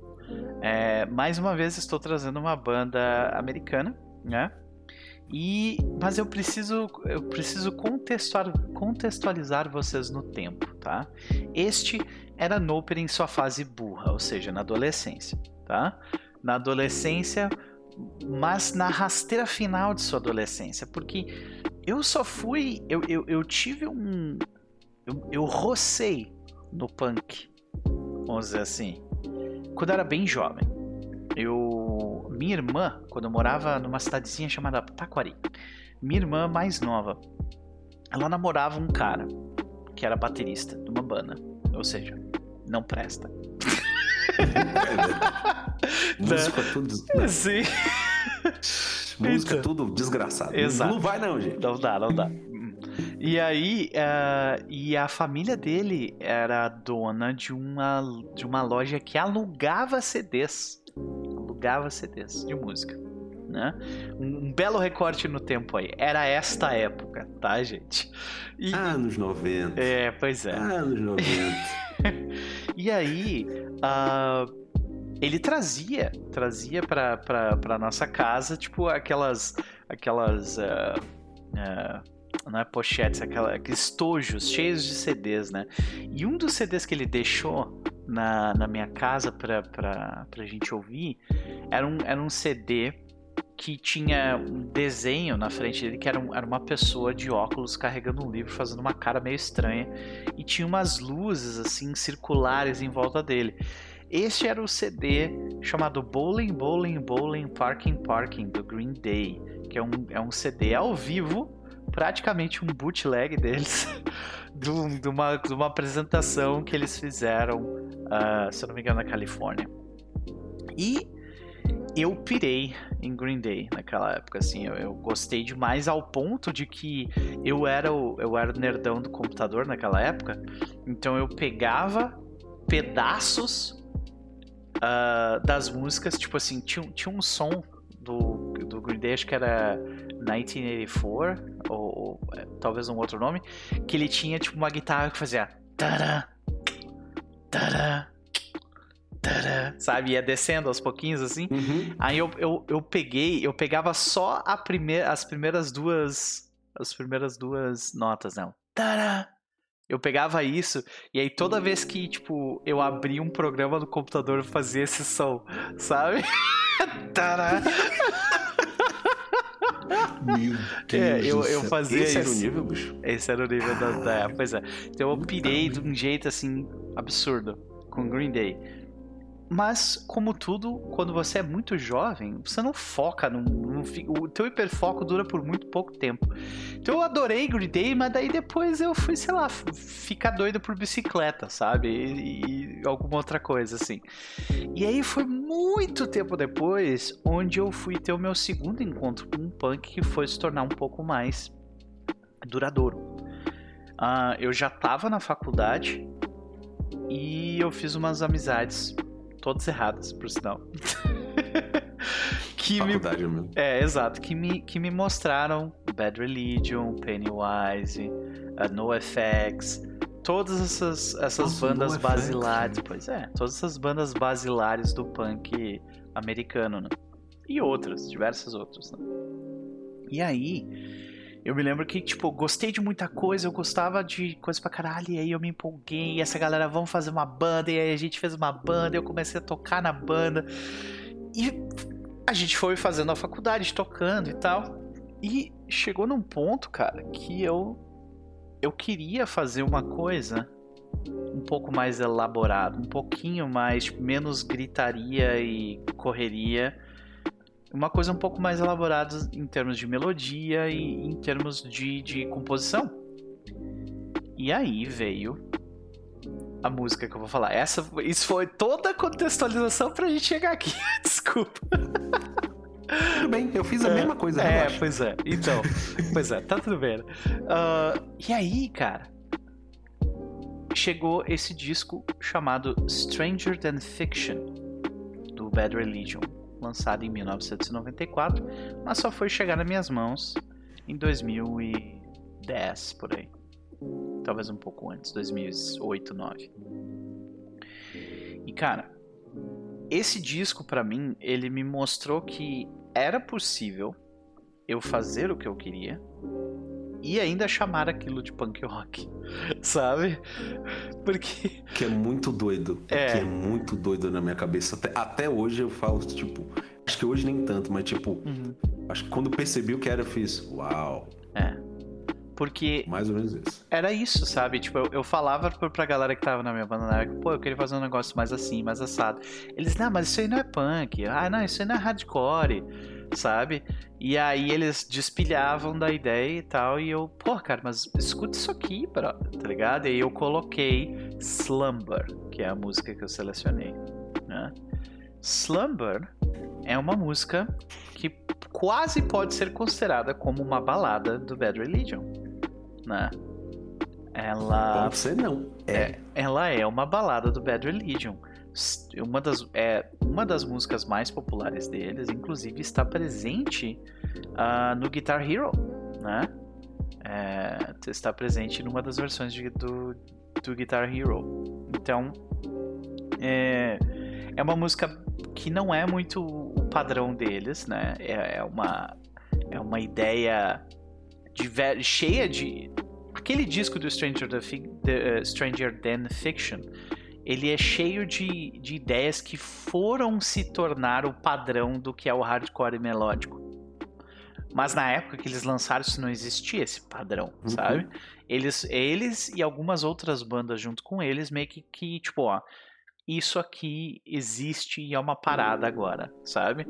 Speaker 1: É, mais uma vez estou trazendo uma banda americana, né? E, mas eu preciso, eu preciso contextualizar vocês no tempo, tá? Este era Noper em sua fase burra, ou seja, na adolescência, tá? Na adolescência, mas na rasteira final de sua adolescência, porque eu só fui, eu, eu, eu tive um, eu, eu rocei no punk, vamos dizer assim, quando eu era bem jovem. Eu, minha irmã, quando eu morava numa cidadezinha chamada Taquari, minha irmã mais nova, ela namorava um cara que era baterista de uma banda, ou seja, não presta.
Speaker 2: Música tudo.
Speaker 1: Né? Sim.
Speaker 2: Música então, tudo desgraçado. Exato. Não vai não, gente.
Speaker 1: Não dá, não dá. E aí, uh, e a família dele era dona de uma, de uma loja que alugava CDs. Alugava CDs de música. Né? Um, um, belo recorte no tempo aí. Era esta época, tá, gente?
Speaker 2: E, anos 90.
Speaker 1: É, pois é.
Speaker 2: Anos 90.
Speaker 1: e aí, uh, ele trazia, trazia pra, pra, pra nossa casa, tipo, aquelas, aquelas, uh, uh, não é pochetes, aquela, estojos cheios de CDs, né? E um dos CDs que ele deixou na, na minha casa pra, pra, pra gente ouvir era um, era um CD que tinha um desenho na frente dele que era, um, era uma pessoa de óculos carregando um livro, fazendo uma cara meio estranha, e tinha umas luzes assim circulares em volta dele. Este era o CD chamado Bowling, Bowling, Bowling, Parking, Parking, do Green Day, que é um, é um CD ao vivo, praticamente um bootleg deles, de, um, uma, de uma apresentação que eles fizeram, uh, se eu não me engano, na Califórnia. E eu pirei em Green Day naquela época, assim, eu, eu, gostei demais ao ponto de que eu era o eu era o nerdão do computador naquela época, então eu pegava pedaços uh, das músicas, tipo assim, tinha, tinha um som do, do Green Day, acho que era 1984, ou, ou é, talvez um outro nome, que ele tinha tipo uma guitarra que fazia tará, tará, tará, sabe? Ia descendo aos pouquinhos assim. Uhum. Aí eu, eu, eu peguei, eu pegava só a primeira, as primeiras duas, as primeiras duas notas, não. Tará, eu pegava isso e aí toda vez que, tipo, eu abria um programa no computador eu fazia esse som, sabe? Tará.
Speaker 2: Meu Deus.
Speaker 1: É, eu, eu fazia
Speaker 2: Esse
Speaker 1: isso.
Speaker 2: era o nível, bicho?
Speaker 1: Esse era o nível da, da pois é. Então eu pirei de um jeito assim absurdo com Green Day. Mas, como tudo, quando você é muito jovem, você não foca no, O teu hiperfoco dura por muito pouco tempo. Então eu adorei Green Day, mas daí depois eu fui, sei lá, ficar doido por bicicleta, sabe? E, e alguma outra coisa, assim. E aí foi muito tempo depois onde eu fui ter o meu segundo encontro com um punk que foi se tornar um pouco mais duradouro. Uh, eu já estava na faculdade e eu fiz umas amizades todas erradas, por sinal. que
Speaker 2: Faculdade me...
Speaker 1: É, exato. Que me, que me mostraram Bad Religion, Pennywise, uh, NoFX, todas essas, essas Nossa, bandas basilares. Pois é, todas essas bandas basilares do punk americano, né? E outras, diversas outras, né? E aí, eu me lembro que, tipo, gostei de muita coisa, eu gostava de coisa pra caralho, e aí eu me empolguei, e essa galera, vamos fazer uma banda, e aí a gente fez uma banda, eu comecei a tocar na banda. E a gente foi fazendo a faculdade, tocando e tal. E chegou num ponto, cara, que eu eu queria fazer uma coisa um pouco mais elaborada, um pouquinho mais, tipo, menos gritaria e correria uma coisa um pouco mais elaborada em termos de melodia e em termos de, de composição. E aí veio a música que eu vou falar. Essa, isso foi toda a contextualização pra gente chegar aqui. Desculpa.
Speaker 2: Tudo bem, eu fiz a é, mesma coisa.
Speaker 1: É, relaxa. pois é. Então, pois é, tá tudo bem. Uh, e aí, cara, chegou esse disco chamado Stranger Than Fiction do Bad Religion lançado em 1994, mas só foi chegar nas minhas mãos em 2010 por aí. Talvez um pouco antes, 2008, 2009. E cara, esse disco para mim, ele me mostrou que era possível eu fazer o que eu queria e ainda chamar aquilo de punk rock, sabe? Porque.
Speaker 2: Que é muito doido. É. Que é muito doido na minha cabeça. Até, até hoje eu falo, tipo. Acho que hoje nem tanto, mas tipo. Uhum. Acho que quando percebi o que era, eu fiz. Uau!
Speaker 1: É. Porque.
Speaker 2: Mais ou menos isso.
Speaker 1: Era isso, sabe? Tipo, eu, eu falava pra galera que tava na minha banda na época, pô, eu queria fazer um negócio mais assim, mais assado. Eles, não, mas isso aí não é punk. Ah, não, isso aí não é hardcore sabe? E aí eles despilhavam da ideia e tal, e eu, pô, cara, mas escuta isso aqui, bro, tá ligado? E aí eu coloquei Slumber, que é a música que eu selecionei, né? Slumber é uma música que quase pode ser considerada como uma balada do Bad Religion, né? Ela.
Speaker 2: Pode ser não.
Speaker 1: É. é. Ela é uma balada do Bad Religion uma das, é, uma das músicas mais populares deles, inclusive, está presente uh, no Guitar Hero, né? É, está presente numa das versões de, do, do Guitar Hero. Então, é, é uma música que não é muito o padrão deles, né? É, é uma, é uma ideia cheia de... Aquele disco do Stranger, the, the, uh, Stranger Than Fiction ele é cheio de, de ideias que foram se tornar o padrão do que é o hardcore melódico. Mas na época que eles lançaram isso não existia esse padrão, uhum. sabe? Eles, eles e algumas outras bandas junto com eles meio que, que tipo, ó, isso aqui existe e é uma parada agora, sabe?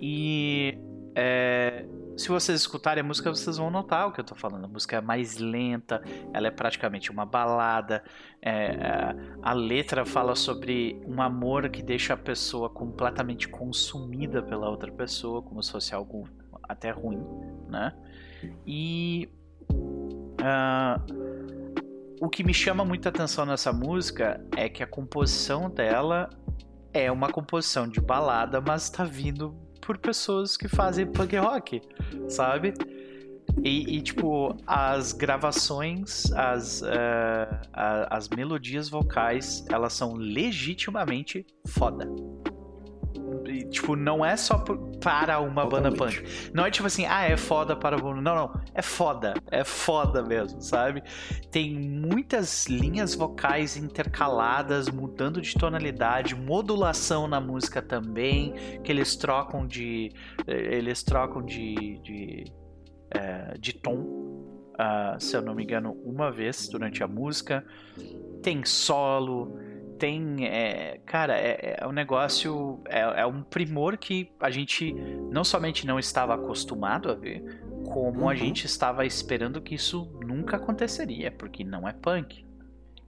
Speaker 1: E é, se vocês escutarem a música, vocês vão notar o que eu tô falando. A música é mais lenta, ela é praticamente uma balada. É, é, a letra fala sobre um amor que deixa a pessoa completamente consumida pela outra pessoa, como se fosse algo até ruim, né? E uh, o que me chama muita atenção nessa música é que a composição dela é uma composição de balada, mas está vindo por pessoas que fazem punk rock, sabe? E, e tipo, as gravações, as, uh, as melodias vocais, elas são legitimamente foda tipo, não é só para uma Totalmente. banda punk. Não é tipo assim, ah, é foda para Não, não. É foda. É foda mesmo, sabe? Tem muitas linhas vocais intercaladas, mudando de tonalidade, modulação na música também, que eles trocam de. Eh, eles trocam de. de, é, de tom. Uh, se eu não me engano, uma vez durante a música. Tem solo tem. É, cara, é, é um negócio. É, é, um primor que a gente não somente não estava acostumado a ver, como uhum. a gente estava esperando que isso nunca aconteceria, porque não é punk.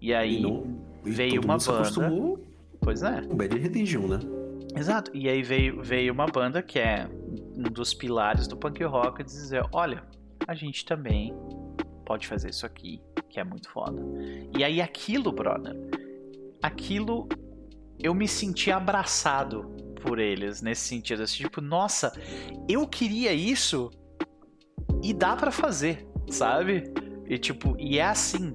Speaker 1: E aí e não, e veio uma banda. Pois é.
Speaker 2: O Bad Religion, né?
Speaker 1: Exato. E aí veio, veio uma banda que é um dos pilares do punk rock dizer, olha, a gente também pode fazer isso aqui, que é muito foda. E aí aquilo, brother, aquilo eu me senti abraçado por eles nesse sentido, assim, tipo, nossa, eu queria isso e dá para fazer, sabe? E tipo, e é assim.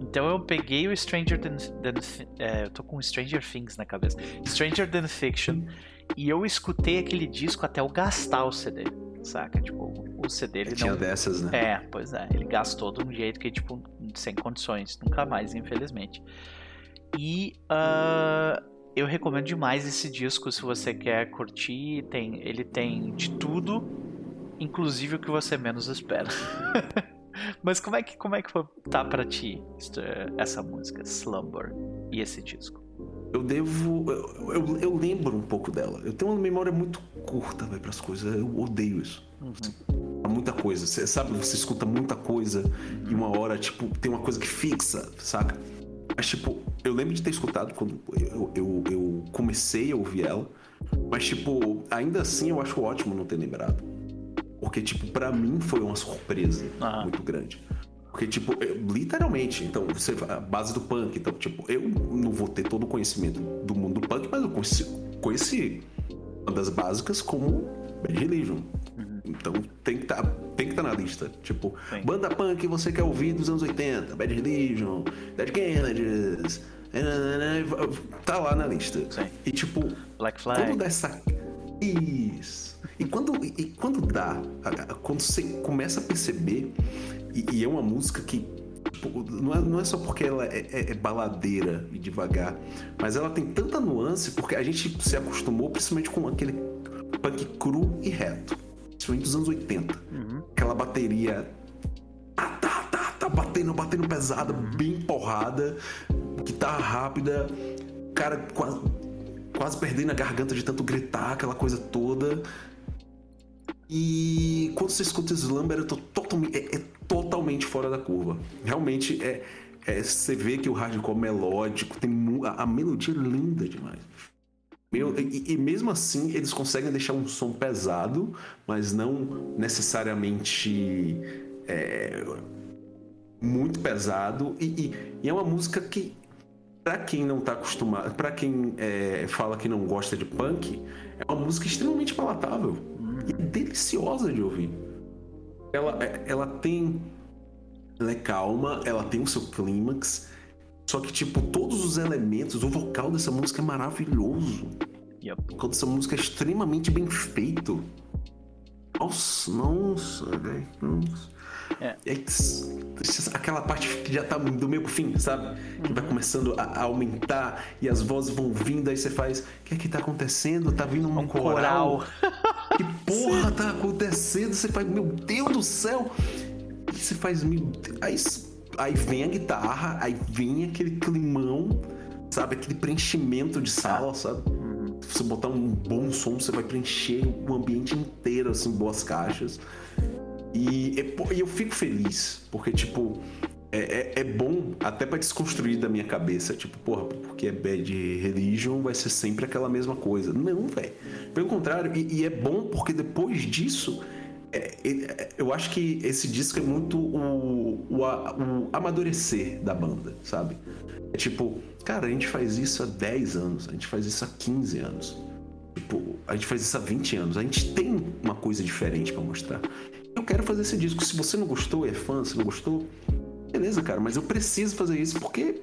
Speaker 1: Então eu peguei o Stranger Than, Than é, eu tô com Stranger Things na cabeça. Stranger Than Fiction e eu escutei aquele disco até eu gastar o CD, saca? Tipo, o CD ele
Speaker 2: Tinha
Speaker 1: não...
Speaker 2: dessas, né?
Speaker 1: É, pois é, ele gastou de um jeito que tipo sem condições, nunca mais, infelizmente. E uh, eu recomendo demais esse disco se você quer curtir. Tem, ele tem de tudo, inclusive o que você menos espera. Mas como é que como é que tá para ti essa música Slumber e esse disco?
Speaker 2: Eu devo. Eu, eu, eu, lembro um pouco dela. Eu tenho uma memória muito curta para as coisas. Eu odeio isso. Uhum. Muita coisa. Você sabe, você escuta muita coisa e uma hora, tipo, tem uma coisa que fixa, saca? Mas, tipo, eu lembro de ter escutado quando eu, eu, eu comecei a ouvir ela. Mas, tipo, ainda assim eu acho ótimo não ter lembrado. Porque, tipo, para mim foi uma surpresa ah. muito grande. Porque, tipo, literalmente, então, você a base do punk. Então, tipo, eu não vou ter todo o conhecimento do mundo do punk, mas eu conheci, conheci uma das básicas como Bad Religion. Então tem que tá, tem que estar tá na lista. Tipo, Sim. banda punk você quer ouvir dos anos 80, Bad Religion, Dead Kennedys. Tá lá na lista.
Speaker 1: Sim.
Speaker 2: E tipo,
Speaker 1: Black Flag.
Speaker 2: Quando dá essa. Isso. E quando, e quando dá, quando você começa a perceber, e, e é uma música que tipo, não é, não é só porque ela é, é, é, baladeira e devagar, mas ela tem tanta nuance porque a gente se acostumou principalmente com aquele punk cru e reto, principalmente dos anos 80. Uhum. Aquela bateria tá, tá, tá, tá batendo, batendo pesada, uhum. bem porrada, guitarra rápida, cara quase, quase perdendo a garganta de tanto gritar, aquela coisa toda. E quando você escuta Slumber, é, totalmente, é, é totalmente fora da curva. Realmente é, é, você vê que o hardcore melódico tem a, a melodia é linda demais. Meu, e, e, mesmo assim eles conseguem deixar um som pesado, mas não necessariamente é, muito pesado. E, e, e, é uma música que, para quem não tá acostumado, para quem é, fala que não gosta de punk, é uma música extremamente palatável e deliciosa de ouvir. Ela, ela tem. Ela é calma, ela tem o seu clímax. Só que, tipo, todos os elementos, o vocal dessa música é maravilhoso. Yep. O vocal dessa música é extremamente bem feito. Nossa, nossa, velho. Nossa. É. aquela parte que já tá do meio pro fim, sabe? Que vai começando a, aumentar e as vozes vão vindo, aí você faz. O que é que tá acontecendo? Tá vindo um, um coral. coral. que porra Sim. tá acontecendo? Você faz, meu Deus do céu! E você faz, meu Deus. Aí, aí vem a guitarra, aí vem aquele climão, sabe? Aquele preenchimento de sala, sabe? Uhum. Se você botar um bom som, você vai preencher o ambiente inteiro, assim, boas caixas. E, e eu fico feliz, porque, tipo, é, é, é, bom até para desconstruir da minha cabeça. Tipo, porra, porque é bad religion vai ser sempre aquela mesma coisa. Não, velho. Pelo contrário, e, e, é bom porque depois disso. É, é, eu acho que esse disco é muito o, o, o, amadurecer da banda, sabe? É tipo, cara, a gente faz isso há 10 anos, a gente faz isso há 15 anos. Tipo, a gente faz isso há 20 anos. A gente tem uma coisa diferente para mostrar eu quero fazer esse disco. Se você não gostou, é fã, se não gostou, beleza, cara, mas eu preciso fazer isso porque.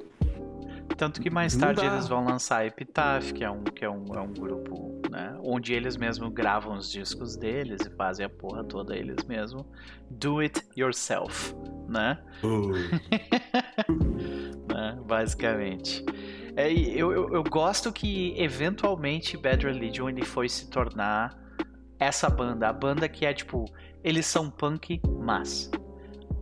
Speaker 1: Tanto que mais tarde eles vão lançar Epitaph, que é um, que é um, é um grupo, né? Onde eles mesmos gravam os discos deles e fazem a porra toda eles mesmos. Do it yourself, né? Uh. né? Basicamente. É, eu, eu, eu gosto que eventualmente Bad Religion ele foi se tornar essa banda, a banda que é tipo eles são punk, mas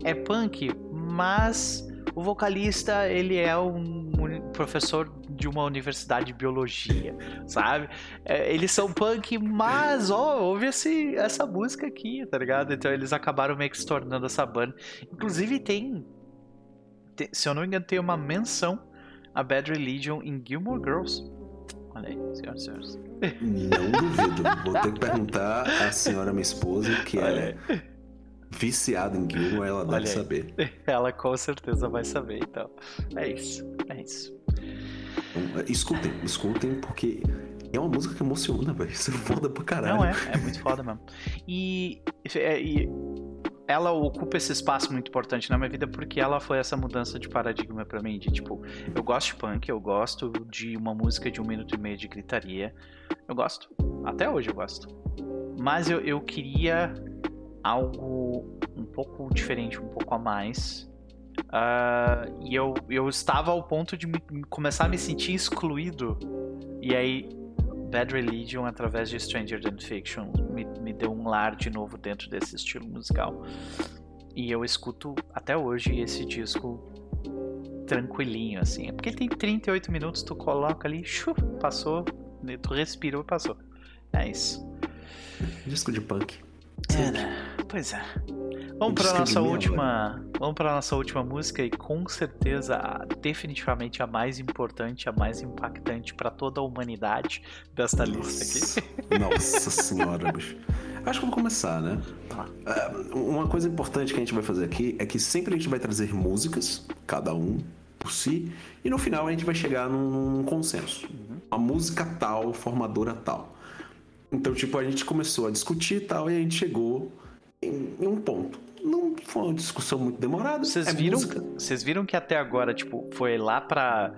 Speaker 1: é punk, mas o vocalista ele é um professor de uma universidade de biologia, sabe? É, eles são punk, mas, ó, ouve esse, essa música aqui, tá ligado? Então eles acabaram meio que se tornando essa banda. Inclusive tem, tem se eu não me engano, tem uma menção a Bad Religion em Gilmore Girls. Olha aí, senhoras e senhores.
Speaker 2: Não duvido. Vou ter que perguntar à senhora, minha esposa, que é viciada em Gilmore, ela deve saber.
Speaker 1: Ela com certeza vai saber, então. É isso, é isso.
Speaker 2: Então, escutem, escutem, porque é uma música que emociona, velho. Isso é foda pra caralho.
Speaker 1: Não, é, é muito foda mesmo. E, é, e ela ocupa esse espaço muito importante na minha vida porque ela foi essa mudança de paradigma para mim. De tipo, eu gosto de punk, eu gosto de uma música de um minuto e meio de gritaria. Eu gosto. Até hoje eu gosto. Mas eu, eu queria algo um pouco diferente, um pouco a mais. Uh, e eu, eu estava ao ponto de me, começar a me sentir excluído. E aí, Bad Religion, através de Stranger Than Fiction, me, me deu um lar de novo dentro desse estilo musical. E eu escuto até hoje esse disco tranquilinho, assim. Porque tem 38 minutos, tu coloca ali, chuf, passou, tu respirou e passou. É isso.
Speaker 2: Disco de punk.
Speaker 1: É, né? Pois é. Vamos para nossa última, vamos para nossa última música e com certeza, definitivamente a mais importante, a mais impactante para toda a humanidade desta nossa, lista
Speaker 2: aqui. Nossa senhora, bicho. Acho que vou começar, né? Tá. uma coisa importante que a gente vai fazer aqui é que sempre a gente vai trazer músicas, cada um por si, e no final a gente vai chegar num consenso. Uhum. Uma música tal, formadora tal. Então, tipo, a gente começou a discutir e tal, e a gente chegou em, em um ponto. Não foi uma discussão muito demorada.
Speaker 1: Vocês é viram, vocês viram que até agora, tipo, foi lá pra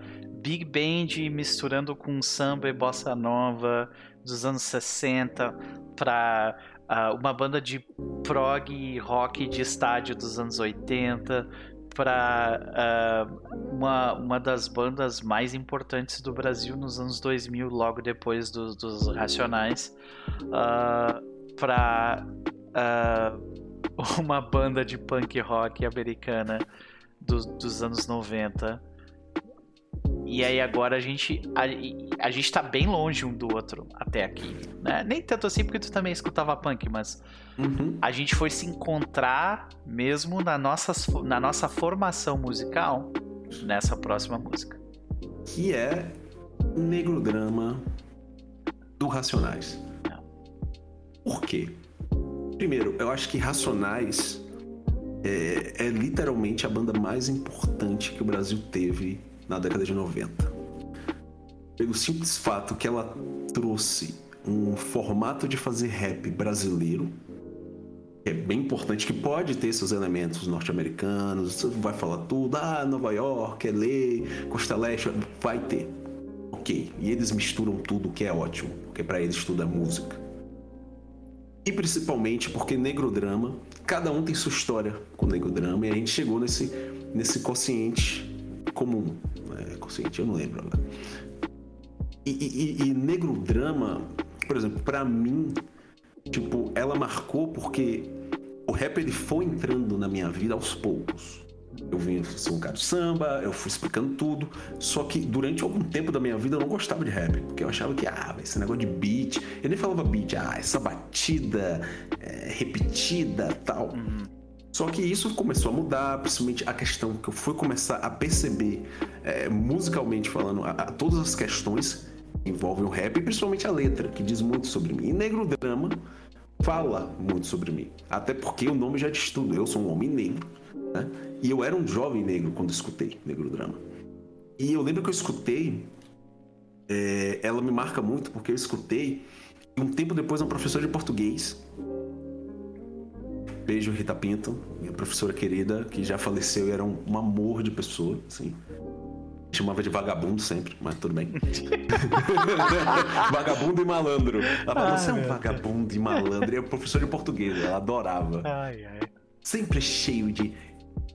Speaker 1: Big Band misturando com samba e bossa nova dos anos 60 pra uh, uma banda de prog rock de estádio dos anos 80 para uh, uma, uma das bandas mais importantes do Brasil nos anos 2000, logo depois do, dos Racionais, uh, para uh, uma banda de punk rock americana do, dos anos 90. E aí agora a gente a, a, gente tá bem longe um do outro até aqui, né? Nem tanto assim porque tu também escutava punk, mas uhum. a gente foi se encontrar mesmo na nossa, na nossa formação musical nessa próxima música.
Speaker 2: Que é Negro Drama do Racionais. Não. Por quê? Primeiro, eu acho que Racionais é, é, literalmente a banda mais importante que o Brasil teve na década de 90. Pelo simples fato que ela trouxe um formato de fazer rap brasileiro, que é bem importante, que pode ter seus elementos norte-americanos, vai falar tudo, ah, Nova York, LA, Costa Leste, vai ter. Ok, e eles misturam tudo, que é ótimo, porque para eles tudo é música. E principalmente porque negro drama, cada um tem sua história com negro drama e a gente chegou nesse, nesse consciente comum. É, consciente, eu não lembro agora. E, e, e por exemplo, para mim, tipo, ela marcou porque o rap ele foi entrando na minha vida aos poucos. Eu vim ser um cara de samba, eu fui explicando tudo. Só que durante algum tempo da minha vida eu não gostava de rap, porque eu achava que, ah, esse negócio de beat. Eu nem falava beat, ah, essa batida é, repetida tal. Uhum. Só que isso começou a mudar, principalmente a questão que eu fui começar a perceber, é, musicalmente falando, a, a todas as questões que envolvem o rap, e principalmente a letra, que diz muito sobre mim. E Negro Drama fala muito sobre mim. Até porque o nome já diz tudo. Eu sou um homem negro. Né? E eu era um jovem negro quando escutei Negro Drama. E eu lembro que eu escutei, é, ela me marca muito porque eu escutei um tempo depois uma professora de português. Beijo, Rita Pinto, minha professora querida, que já faleceu e era um, um amor de pessoa, assim. Chamava de vagabundo sempre, mas tudo bem. vagabundo e malandro. Ela falou, você é um vagabundo e malandro. E é professor de português, ela adorava. Ai, ai. Sempre cheio de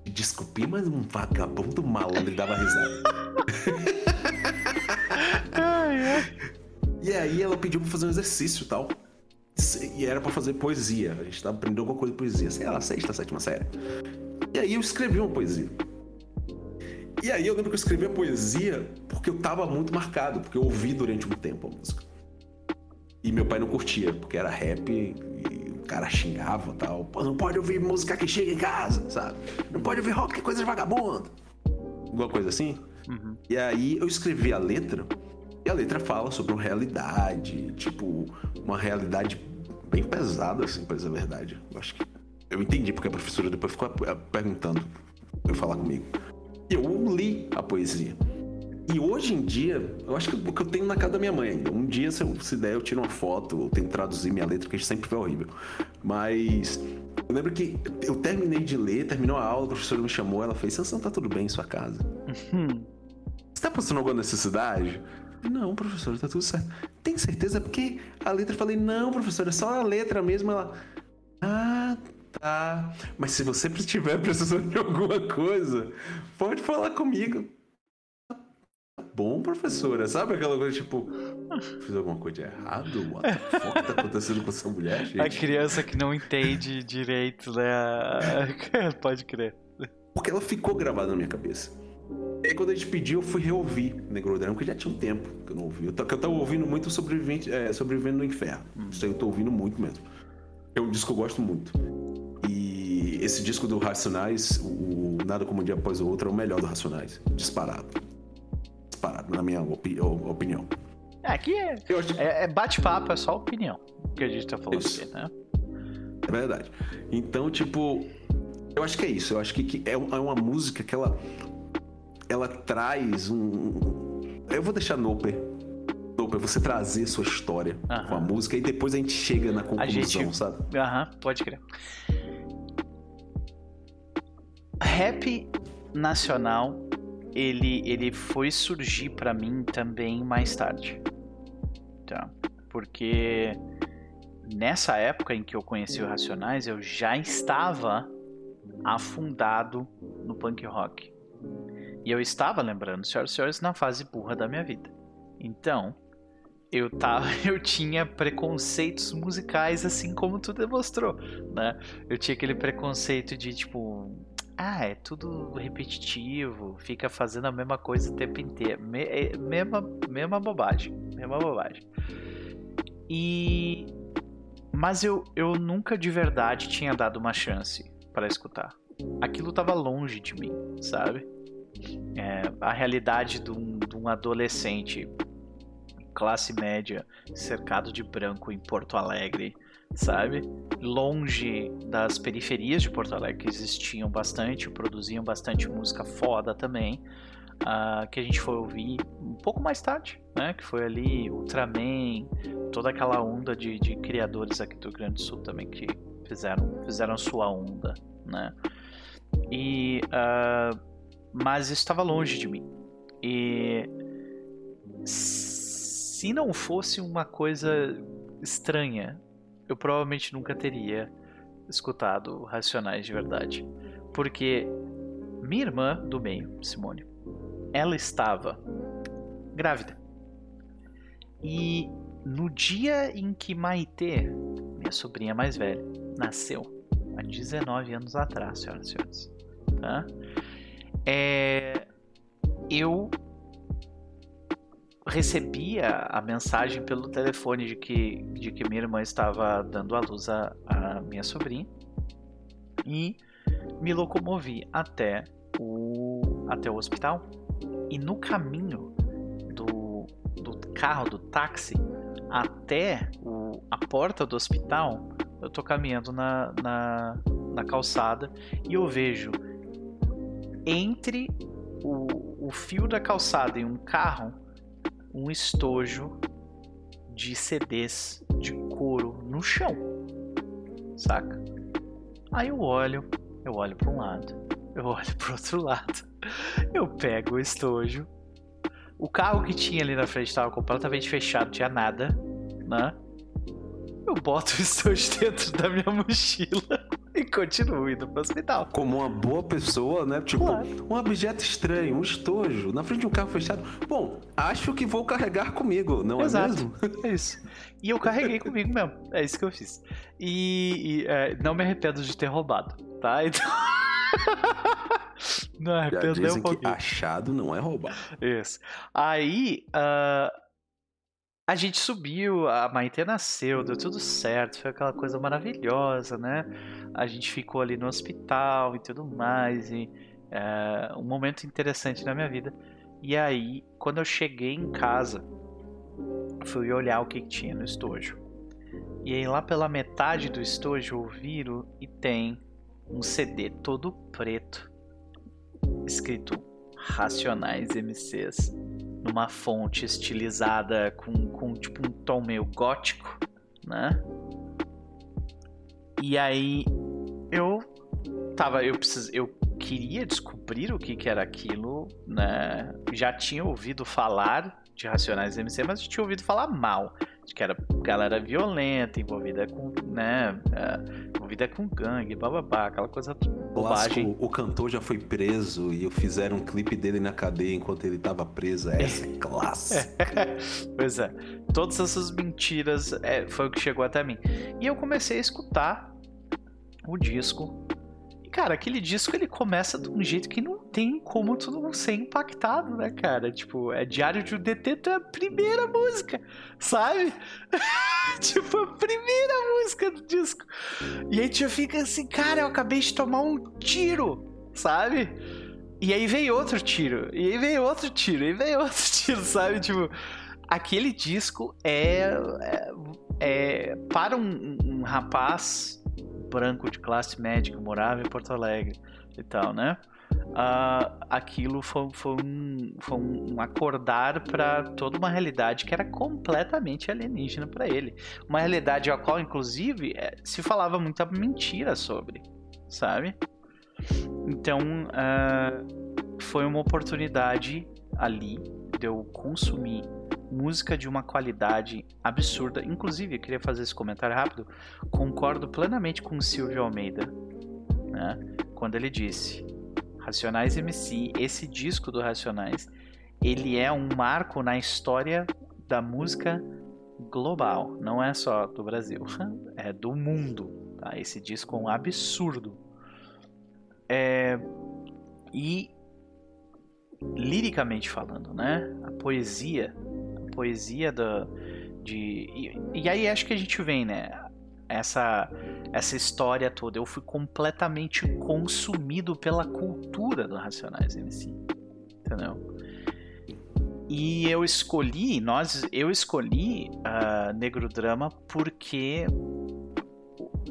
Speaker 2: Desculpe, mas um vagabundo malandro dava risada. e aí ela pediu pra fazer um exercício e tal. E era para fazer poesia. A gente tava aprendendo alguma coisa de poesia, sei lá, sexta, sétima série. E aí eu escrevi uma poesia. E aí eu lembro que eu escrevi a poesia porque eu tava muito marcado, porque eu ouvi durante um tempo a música. E meu pai não curtia, porque era rap e o cara xingava e tal. Pô, não pode ouvir música que chega em casa, sabe? Não pode ouvir rock, que coisa de vagabundo. Alguma coisa assim. Uhum. E aí eu escrevi a letra, e a letra fala sobre uma realidade, tipo, uma realidade bem pesada, assim, pra dizer a verdade. Eu acho que. Eu entendi porque a professora depois ficou perguntando pra falar comigo. E eu li a poesia. E hoje em dia, eu acho que o que eu tenho na casa da minha mãe ainda. Um dia, se, eu, se der, eu tiro uma foto, eu tento traduzir minha letra, que sempre foi horrível. Mas eu lembro que eu terminei de ler, terminou a aula, a professora me chamou, ela fez, Sansão, tá tudo bem em sua casa? Uhum. Você tá passando alguma necessidade? Não, professora, tá tudo certo. Tem certeza? Porque a letra, eu falei, não, professora, é só a letra mesmo. Ela, ah, tá. Mas se você estiver precisando de alguma coisa, pode falar comigo bom, professora? Sabe aquela coisa tipo, fiz alguma coisa errado? What the fuck tá acontecendo com essa mulher, gente?
Speaker 1: A criança que não entende direito, né? Pode crer.
Speaker 2: Porque ela ficou gravada na minha cabeça. E aí, quando a gente pediu, eu fui reouvir Necrodrama, porque já tinha um tempo que eu não ouvi. Eu, eu tava ouvindo muito sobrevivente, é, Sobrevivendo no Inferno. Hum. Isso aí eu tô ouvindo muito mesmo. É um disco que eu gosto muito. E esse disco do Racionais, o Nada Como Um Dia Após o Outro, é o melhor do Racionais. Disparado disparado, na minha opi opinião.
Speaker 1: É, aqui é, é, é bate-papo, é só opinião que a gente tá falando isso. aqui, né?
Speaker 2: É verdade. Então, tipo, eu acho que é isso. Eu acho que, é, é uma música que ela, ela traz um. Eu vou deixar Noper. Noper, você trazer sua história uh -huh. com a música e depois a gente chega na conclusão, gente... sabe?
Speaker 1: Aham, uh -huh, pode crer. Rap nacional ele, ele foi surgir para mim também mais tarde. Tá? Porque nessa época em que eu conheci o Racionais, eu já estava afundado no punk rock. E eu estava lembrando, senhoras e senhores, na fase burra da minha vida. Então, eu tava, eu tinha preconceitos musicais assim como tu demonstrou, né? Eu tinha aquele preconceito de tipo, ah, é tudo repetitivo, fica fazendo a mesma coisa o tempo inteiro. Me, é, mesma, mesma bobagem. Mesma bobagem. E. Mas eu, eu nunca de verdade tinha dado uma chance para escutar. Aquilo tava longe de mim, sabe? É, a realidade de um, de um adolescente classe média cercado de branco em Porto Alegre sabe? Longe das periferias de Porto Alegre, que existiam bastante, produziam bastante música foda também. Uh, que a gente foi ouvir um pouco mais tarde, né? Que foi ali Ultraman, toda aquela onda de, de criadores aqui do Rio Grande do Sul também que fizeram, fizeram sua onda, né? E, uh, mas isso estava longe de mim. E se não fosse uma coisa estranha eu provavelmente nunca teria escutado Racionais de verdade. Porque minha irmã do meio, Simone, ela estava grávida. E no dia em que Maitê, minha sobrinha mais velha, nasceu, há 19 anos atrás, senhoras e senhores, tá? É, eu recebia a mensagem pelo telefone de que, de que minha irmã estava dando à luz a, a minha sobrinha e me locomovi até o, até o hospital. E no caminho do, do carro, do táxi, até o, a porta do hospital, eu tô caminhando na, na, na calçada e eu vejo entre o, o fio da calçada e um carro um estojo de CDs de couro no chão, saca? Aí eu olho, eu olho para um lado, eu olho para outro lado, eu pego o estojo. O carro que tinha ali na frente estava completamente fechado, tinha nada, né? Eu boto o estojo dentro da minha mochila e continuo indo pro hospital.
Speaker 2: Como uma boa pessoa, né? Tipo, claro. um objeto estranho, um estojo, na frente de um carro fechado. Bom, acho que vou carregar comigo, não
Speaker 1: Exato.
Speaker 2: é mesmo?
Speaker 1: É isso. E eu carreguei comigo mesmo. É isso que eu fiz. E, e é, não me arrependo de ter roubado, tá? Então. Não, arrependeu
Speaker 2: Já dizem
Speaker 1: um pouquinho.
Speaker 2: que achado não é roubado.
Speaker 1: Isso. Aí, uh, a gente subiu, a Maite nasceu, deu tudo certo, foi aquela coisa maravilhosa, né? A gente ficou ali no hospital e tudo mais, e uh, um momento interessante na minha vida. E aí, quando eu cheguei em casa, fui olhar o que, que tinha no estojo. E aí, lá pela metade do estojo, eu viro e tem um CD todo preto, escrito Racionais MCs, numa fonte estilizada com, com tipo um tom meio gótico, né? E aí eu tava, eu preciso, eu queria descobrir o que, que era aquilo, né? Já tinha ouvido falar de Racionais MC, mas tinha ouvido falar mal. Que era galera violenta, envolvida com, né? Uh, envolvida com gangue, bababá, aquela coisa bobagem.
Speaker 2: O, o cantor já foi preso e fizeram um clipe dele na cadeia enquanto ele tava preso. Essa é clássica.
Speaker 1: pois é. Todas essas mentiras é, foi o que chegou até mim. E eu comecei a escutar o disco cara, aquele disco ele começa de um jeito que não tem como tu não ser impactado, né, cara? Tipo, é Diário de um Detento é a primeira música, sabe? tipo, a primeira música do disco. E aí tu fica assim, cara, eu acabei de tomar um tiro, sabe? E aí vem outro tiro, e aí vem outro tiro, e vem outro tiro, sabe? Tipo, aquele disco é, é, é para um, um rapaz branco de classe média que morava em Porto Alegre e tal, né? Uh, aquilo foi, foi, um, foi um acordar para toda uma realidade que era completamente alienígena para ele. Uma realidade a qual, inclusive, é, se falava muita mentira sobre, sabe? Então, uh, foi uma oportunidade ali de eu consumir música de uma qualidade absurda. Inclusive, eu queria fazer esse comentário rápido. Concordo plenamente com o Silvio Almeida, né? quando ele disse: Racionais MC, esse disco do Racionais, ele é um marco na história da música global, não é só do Brasil, é do mundo. Tá? Esse disco é um absurdo. É... E liricamente falando, né? A poesia poesia da, de. E, e, aí acho que a gente vem, né? Essa, essa história toda. Eu fui completamente consumido pela cultura do Racionais MC. Entendeu? E eu escolhi, nós, eu escolhi uh, Negro Drama porque o,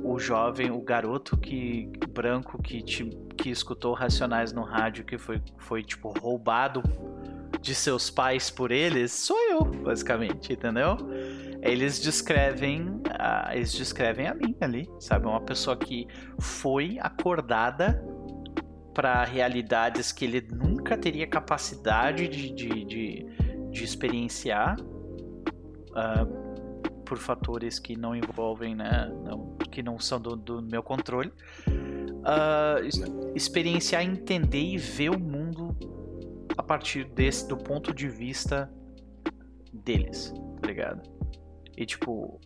Speaker 1: o jovem, o garoto que branco que, te, que escutou Racionais no rádio, que foi, foi tipo roubado de seus pais por eles sou eu, basicamente, entendeu? Eles descrevem, a, eles descrevem a mim ali, sabe? Uma pessoa que foi acordada para realidades que ele nunca teria capacidade de, de, de, de experienciar uh, por fatores que não envolvem, né? Não, que não são do, do meu controle. Uh, experienciar, entender e ver o mundo a partir desse do ponto de vista deles, tá ligado? E tipo,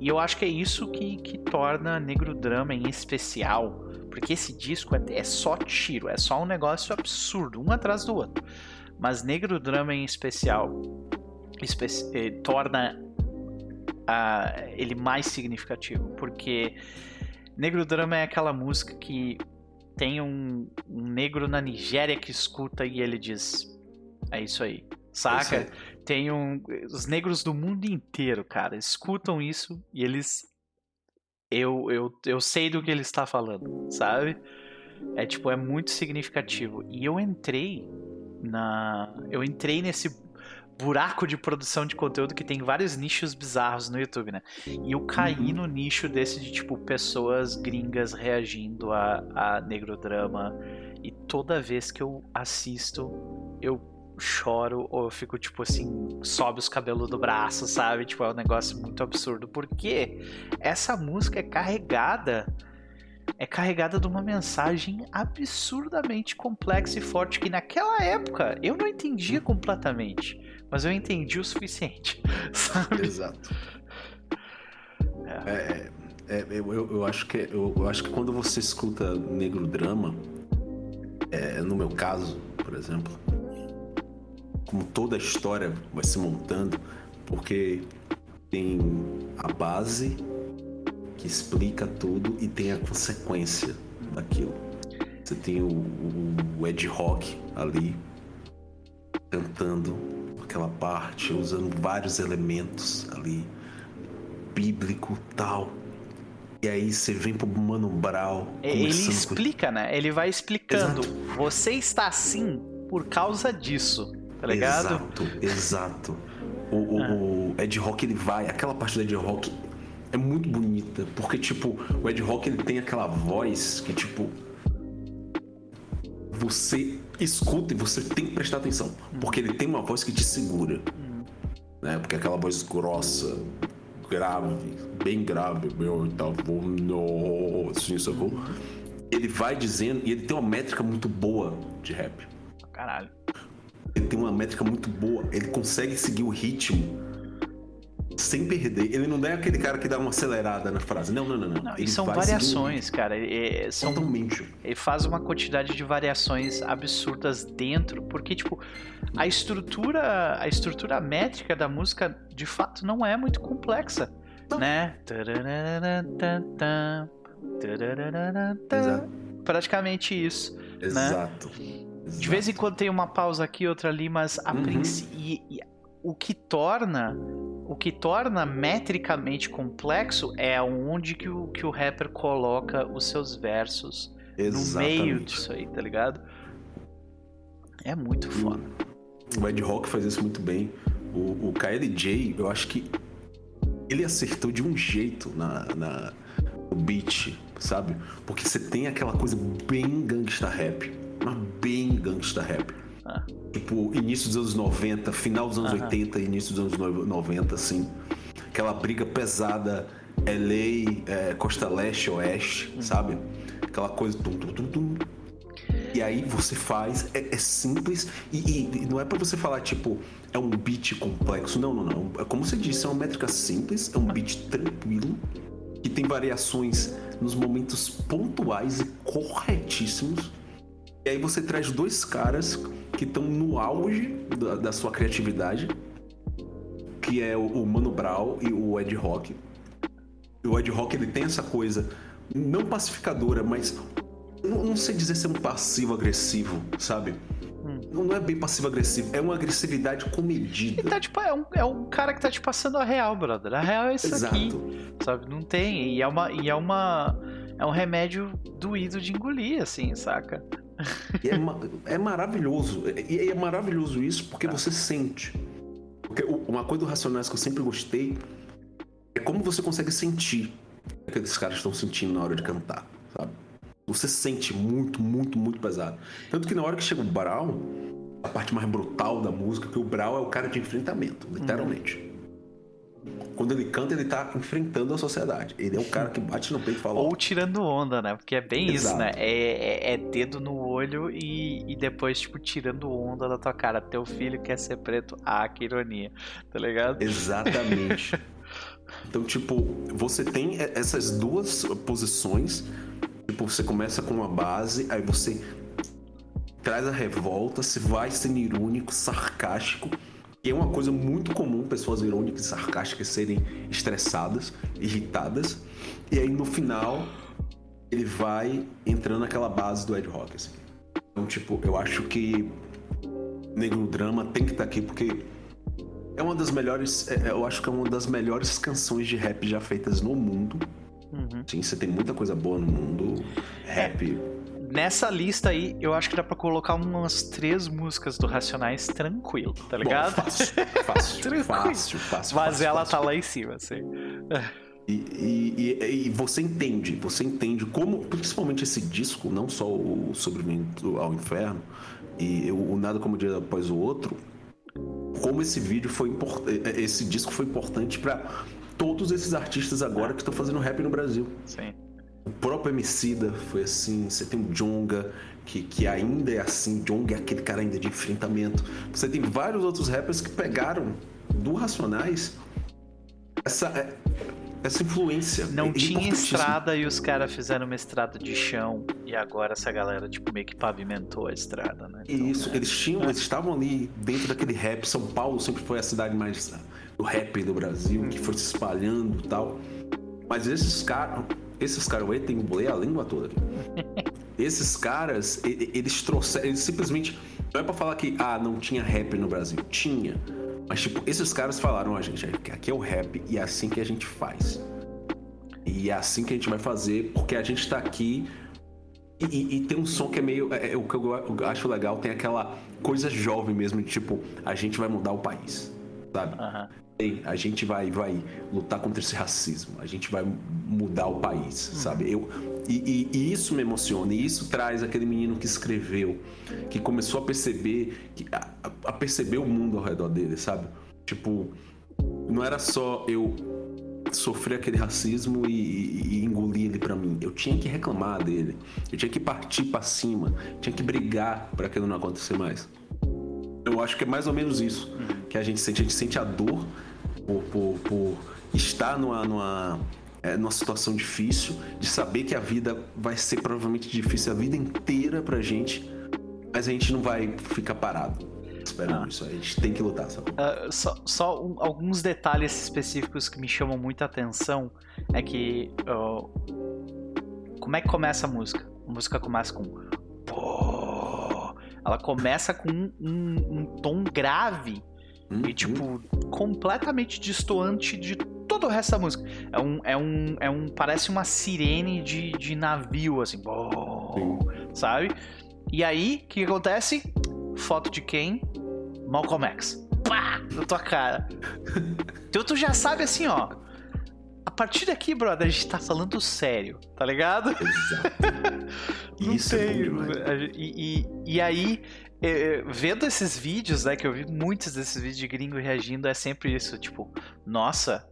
Speaker 1: e eu acho que é isso que, que torna Negro Drama em especial, porque esse disco é, é só tiro, é só um negócio absurdo, um atrás do outro. Mas Negro Drama em especial espe eh, torna uh, ele mais significativo, porque Negro Drama é aquela música que tem um, um, negro na Nigéria que escuta e ele diz: É isso aí. Saca? É tem um. Os negros do mundo inteiro, cara, escutam isso e eles. Eu, eu, eu sei do que ele está falando, sabe? É tipo, é muito significativo. E eu entrei na. Eu entrei nesse buraco de produção de conteúdo que tem vários nichos bizarros no YouTube, né? E eu caí uhum. no nicho desse de, tipo, pessoas gringas reagindo a, a negrodrama. E toda vez que eu assisto, eu choro ou eu fico, tipo assim, sobe os cabelos do braço, sabe? Tipo, é um negócio muito absurdo. Porque essa música é carregada é carregada de uma mensagem absurdamente complexa e forte que naquela época eu não entendia completamente mas eu entendi o suficiente, sabe?
Speaker 2: Exato. É. é, é eu, eu, eu, acho que, eu, eu, acho que quando você escuta negro drama, é, no meu caso, por exemplo, como toda a história vai se montando, porque tem a base que explica tudo e tem a consequência daquilo. Você tem o, o Ed Rock ali cantando aquela parte, usando vários elementos ali, bíblico tal. E aí você vem pro Mano Brown.
Speaker 1: Ele explica, com... né? Ele vai explicando. Exato. Você está assim por causa disso, tá ligado?
Speaker 2: Exato, exato. O, o, ah. o Ed Rock ele vai, aquela parte do Ed Rock é muito bonita, porque tipo, o Ed Rock ele tem aquela voz que tipo você escuta e você tem que prestar atenção, porque ele tem uma voz que te segura. Né? Porque aquela voz grossa, grave, bem grave, meu, e tal, nossa, assim, sacou? Ele vai dizendo, e ele tem uma métrica muito boa de rap.
Speaker 1: Caralho.
Speaker 2: Ele tem uma métrica muito boa, ele consegue seguir o ritmo sem perder. Ele não é aquele cara que dá uma acelerada na frase. Não, não, não. não. não
Speaker 1: e são variações, cara. É, são,
Speaker 2: Totalmente.
Speaker 1: Ele faz uma quantidade de variações absurdas dentro, porque, tipo, a estrutura, a estrutura métrica da música, de fato, não é muito complexa. Não. Né? Exato. Praticamente isso.
Speaker 2: Né? Exato.
Speaker 1: Né? De vez em quando tem uma pausa aqui, outra ali, mas a uhum. princípio. O que torna o que torna metricamente complexo é onde que o, que o rapper coloca os seus versos Exatamente. no meio disso aí, tá ligado? É muito foda.
Speaker 2: O Ed Rock faz isso muito bem. O, o KLJ, eu acho que ele acertou de um jeito na, na, no beat, sabe? Porque você tem aquela coisa bem gangsta rap. Mas bem gangsta rap. Ah. Tipo, início dos anos 90, final dos anos -huh. 80, início dos anos 90, assim. Aquela briga pesada LA, é, Costa Leste, Oeste, uhum. sabe? Aquela coisa. Tum, tum, tum, tum. E aí você faz, é, é simples, e, e, não é para você falar, tipo, é um beat complexo. Não, não, não. É como você disse, é uma métrica simples, é um beat tranquilo, que tem variações nos momentos pontuais e corretíssimos. E aí você traz dois caras que estão no auge da, da, sua criatividade, que é o, o, Mano Brown e o Ed Rock. O Ed Rock ele tem essa coisa não pacificadora, mas não, não sei dizer ser um passivo agressivo, sabe? Hum. Não é bem passivo-agressivo, é uma agressividade comedida.
Speaker 1: Ele tá, tipo, é um, é um cara que tá te passando a real, brother. A real é isso Exato. aqui. Sabe? Não tem. E é uma. E é uma. É um remédio doído de engolir, assim, saca?
Speaker 2: É, é, maravilhoso. E é, maravilhoso isso porque tá. você sente. Porque uma coisa do Racionais que eu sempre gostei é como você consegue sentir o que aqueles caras estão sentindo na hora de cantar, sabe? Você sente muito, muito, muito pesado. Tanto que na hora que chega o Brown, a parte mais brutal da música, que o Brown é o cara de enfrentamento, literalmente. Uhum. Quando ele canta, ele tá enfrentando a sociedade. Ele é o cara que bate no peito e fala.
Speaker 1: Ou tirando onda, né? Porque é bem Exato. isso, né? É, é, é, dedo no olho e, e depois, tipo, tirando onda da tua cara. Teu filho quer ser preto. Ah, que ironia. Tá ligado?
Speaker 2: Exatamente. então, tipo, você tem essas duas posições. Tipo, você começa com uma base, aí você traz a revolta, você vai sendo irônico, sarcástico que é uma coisa muito comum pessoas irônicas e sarcásticas serem estressadas, irritadas, e aí no final ele vai entrando naquela base do Ed Rock. Assim. Então, tipo, eu acho que Negro Drama tem que estar tá aqui porque é uma das melhores, é, é, eu acho que é uma das melhores canções de rap já feitas no mundo. Uhum. Sim, você tem muita coisa boa no mundo. Rap. É
Speaker 1: nessa lista aí, eu acho que dá pra colocar umas três músicas do Racionais tranquilo, tá ligado?
Speaker 2: Bom, fácil, fácil, tranquilo. fácil, fácil.
Speaker 1: Mas
Speaker 2: fácil,
Speaker 1: ela
Speaker 2: fácil.
Speaker 1: tá lá em cima, assim.
Speaker 2: E, e, e, e, você entende, você entende como, principalmente esse disco, não só o Sobrevivendo ao Inferno e o Nada Como Dia Após o Outro, como esse vídeo foi importante, esse disco foi importante para todos esses artistas agora que estão fazendo rap no Brasil.
Speaker 1: Sim.
Speaker 2: O próprio Emicida foi assim, você tem o Jonga, que, que ainda é assim, Jonga é aquele cara ainda de enfrentamento. Você tem vários outros rappers que pegaram do Racionais essa, é, essa influência.
Speaker 1: Não é tinha estrada e os caras fizeram uma estrada de chão e agora essa galera tipo meio que pavimentou a estrada, né?
Speaker 2: Então, Isso, eles tinham, eles estavam ali dentro daquele rap. São Paulo sempre foi a cidade mais do rap do Brasil, que foi se espalhando e tal. Mas esses caras, esses caras, eu tenho a língua toda. esses caras, eles trouxeram, eles simplesmente não é para falar que ah, não tinha rap no Brasil, tinha. Mas, tipo, esses caras falaram, a gente, aqui é o rap e é assim que a gente faz. E é assim que a gente vai fazer, porque a gente tá aqui e, e, e tem um som que é meio. É, é, o que eu, eu, acho legal, tem aquela coisa jovem mesmo, de tipo, a gente vai mudar o país, sabe? Uhum. A gente vai, vai lutar contra esse racismo, a gente vai mudar o país, uhum. sabe? Eu, e, e, isso me emociona, e isso traz aquele menino que escreveu, que começou a perceber, a, a perceber o mundo ao redor dele, sabe? Tipo, não era só eu sofrer aquele racismo e, e engolir ele para mim. Eu tinha que reclamar dele. Eu tinha que partir para cima. Tinha que brigar para aquilo não acontecer mais. Eu acho que é mais ou menos isso que a gente sente. A gente sente a dor por, por, por estar numa, numa é, numa situação difícil, de saber que a vida vai ser provavelmente difícil a vida inteira pra gente, mas a gente não vai ficar parado esperando ah. isso. A gente tem que lutar, sabe?
Speaker 1: Uh, só, só um, alguns detalhes específicos que me chamam muita atenção é que. Uh, como é que começa a música? A música começa com. Ela começa com um, um, um tom grave e, tipo, hum. completamente distoante de todo o resto da música. É um. É um, é um parece uma sirene de, de navio, assim. Bom, sabe? E aí, o que acontece? Foto de quem? Malcolm X. Pá! Na tua cara. então tu já sabe assim, ó. A partir daqui, brother, a gente tá falando sério, tá ligado?
Speaker 2: Exato. Isso é tem.
Speaker 1: É e, e, e aí, vendo esses vídeos, né, que eu vi muitos desses vídeos de gringo reagindo, é sempre isso, tipo, nossa,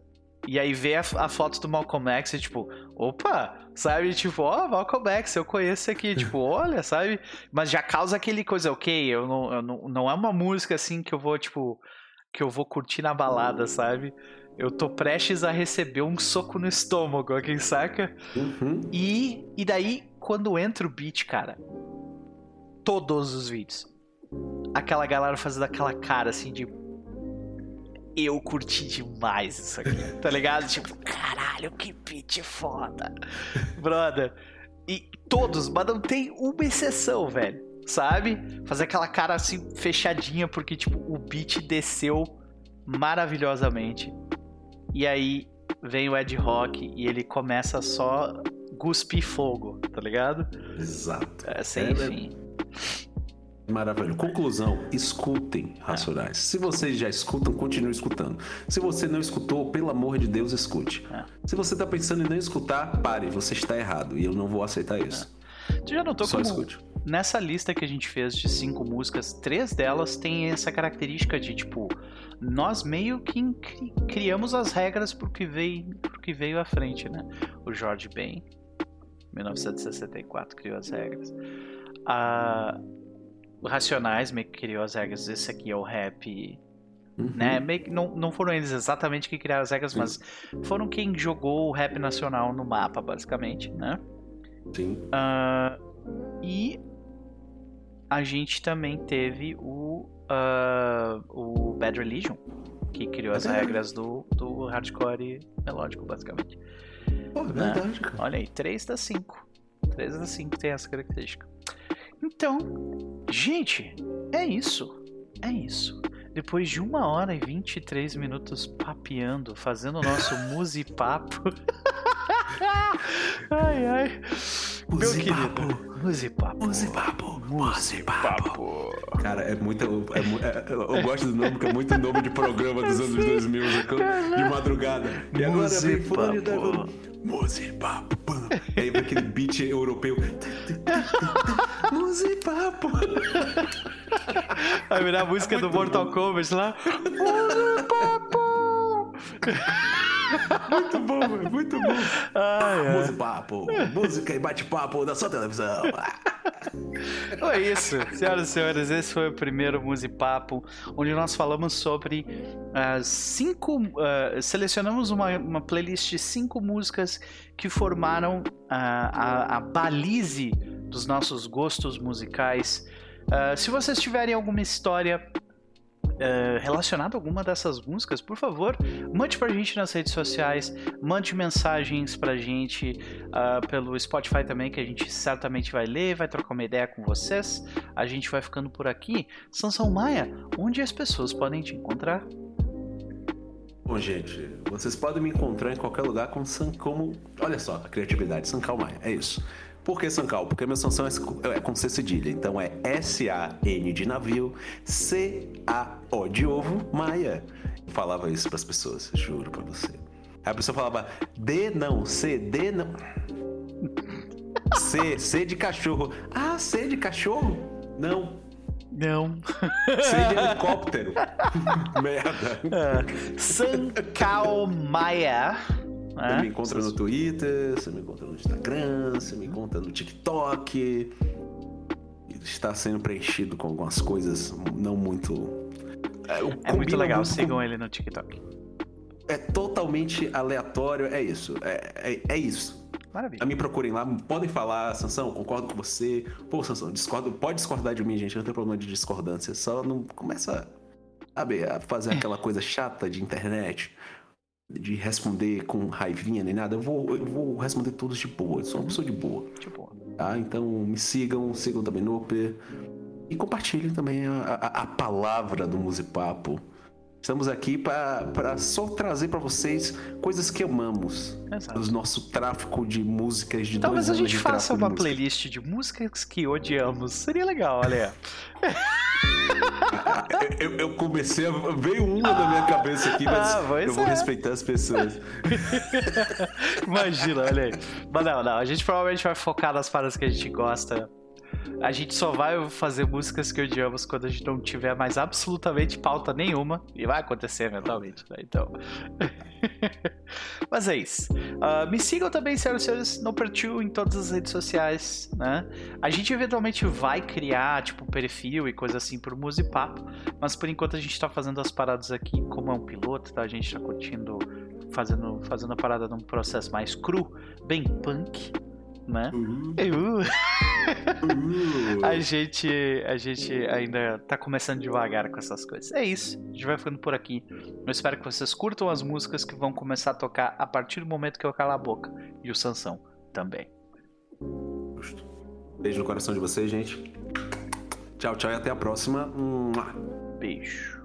Speaker 1: e aí vê a, a, foto do Malcolm X e tipo, opa, sabe? Tipo, ó, oh, Malcolm X, eu conheço aqui, tipo, olha, sabe? Mas já causa aquele coisa, ok, eu não, eu não, não é uma música assim que eu vou, tipo, que eu vou curtir na balada, sabe? Eu tô prestes a receber um soco no estômago, aqui, saca? Uhum. E, e daí, quando entra o beat, cara, todos os vídeos, aquela galera fazendo aquela cara assim de eu curti demais isso aqui, tá ligado? Tipo, caralho, que beat foda. Brother. E todos, mas não tem uma exceção, velho. Sabe? Fazer aquela cara assim fechadinha, porque, tipo, o beat desceu maravilhosamente. E aí vem o Ed Rock e ele começa só cuspir fogo, tá ligado?
Speaker 2: Exato.
Speaker 1: É, sem é, fim.
Speaker 2: Maravilha. Conclusão: escutem Racionais. Se vocês já escutam, continue escutando. Se você não escutou, pelo amor de Deus, escute. É. Se você está pensando em não escutar, pare, você está errado e eu não vou aceitar isso.
Speaker 1: É. Tu já notou Só como escute. nessa lista que a gente fez de cinco músicas, três delas têm essa característica de tipo, nós meio que criamos as regras pro que veio, pro que veio à frente, né? O George Ben, 1964, criou as regras. A Racionais meio que criou as regras. Esse aqui é o rap. Uhum. Né? Meio que não, não foram eles exatamente que criaram as regras, Sim. mas foram quem jogou o rap nacional no mapa, basicamente, né?
Speaker 2: Sim.
Speaker 1: Uh, e a gente também teve o, uh, o Bad Religion, que criou as regras do, do hardcore melódico, basicamente.
Speaker 2: Pô, é verdade, né? cara.
Speaker 1: Olha aí, 3 das 5. 3 das 5 tem essa característica. Então, gente, é isso. É isso. Depois de uma hora e 23 minutos papeando, fazendo o nosso musipapo. ai, ai. Meu querido. Musipapo.
Speaker 2: Musipapo. Musipapo. Cara, é muito. É, é, eu gosto do nome, porque é muito nome de programa dos anos 2000, de madrugada. E agora vem fulano Musipapo. E aí vem aquele beat europeu. Musipapo.
Speaker 1: Vai virar a música é do Mortal bom. Kombat lá. Musipapo.
Speaker 2: Muito bom, mano, muito bom.
Speaker 1: Ai, ai.
Speaker 2: Musipapo, música e bate-papo da sua televisão.
Speaker 1: Foi isso, senhoras e senhores. Esse foi o primeiro Musipapo, onde nós falamos sobre uh, cinco. Uh, selecionamos uma, uma playlist de cinco músicas que formaram uh, a, a balize dos nossos gostos musicais. se vocês tiverem alguma história uh, relacionado a alguma dessas músicas, por favor, mande pra gente nas redes sociais, mande mensagens pra gente uh, pelo Spotify também, que a gente certamente vai ler, vai trocar uma ideia com vocês. A gente vai ficando por aqui. Sansão Maia, onde as pessoas podem te encontrar?
Speaker 2: Bom, gente, vocês podem me encontrar em qualquer lugar com San como. Olha só, a criatividade, Sankal Maia, é isso. Por que Sancal? Porque a minha Sansão é, é com C cedilha. Então é S-A-N de navio, C-A-O de ovo, Maia. Eu falava isso para as pessoas, juro para você. Aí a pessoa falava D não, C, D não. C, C de cachorro. Ah, C de cachorro? Não.
Speaker 1: Não.
Speaker 2: C de helicóptero. Merda.
Speaker 1: Uh, Sancal Maia
Speaker 2: você é? me encontra no Twitter, você me encontra no Instagram, você me encontra no TikTok. Está sendo preenchido com algumas coisas não muito.
Speaker 1: É, é muito legal, muito sigam ele no TikTok.
Speaker 2: É totalmente aleatório, é isso. É, é, é isso. Maravilha. Me procurem lá, podem falar, Sansão, concordo com você. Pô, Sansão, discordo, pode discordar de mim, gente, não tem problema de discordância. Só não começa a, a fazer aquela coisa chata de internet de responder com raivinha nem nada. Eu vou, eu vou responder todos de boa. Eu sou uma pessoa de boa. De boa. Tá? Então me sigam, sigam também no Noper. E compartilhem também a, a, a palavra do Musipapo. Estamos aqui para só trazer para vocês coisas que amamos. Exato. Do nosso tráfico de músicas de
Speaker 1: Talvez a gente faça uma playlist de músicas que odiamos. Seria legal, olha.
Speaker 2: eu, eu, comecei a. Veio uma na minha cabeça aqui, mas ah, eu vou é. respeitar as pessoas.
Speaker 1: Imagina, olha aí. Mas não, não. A gente provavelmente vai focar nas paradas que a gente gosta. A gente só vai fazer músicas que odiamos quando a gente não tiver mais absolutamente pauta nenhuma. E vai acontecer eventualmente, né? Então. Mas é isso. Uh, me sigam também, senhoras e senhores, no Pertil em todas as redes sociais, né? A gente eventualmente vai criar, tipo, perfil e coisa assim pro Musipapo, mas por enquanto a gente tá fazendo as paradas aqui como é um piloto, tá? A gente tá curtindo, fazendo, fazendo a parada num processo mais cru, bem punk, né? Uhum. Uh. Uh. a gente a gente ainda tá começando devagar com essas coisas. É isso. A gente vai ficando por aqui. Eu espero que vocês curtam as músicas que vão começar a tocar a partir do momento que eu calar a boca. E o Sansão também.
Speaker 2: Beijo no coração de vocês, gente. Tchau, tchau e até a próxima.
Speaker 1: Beijo.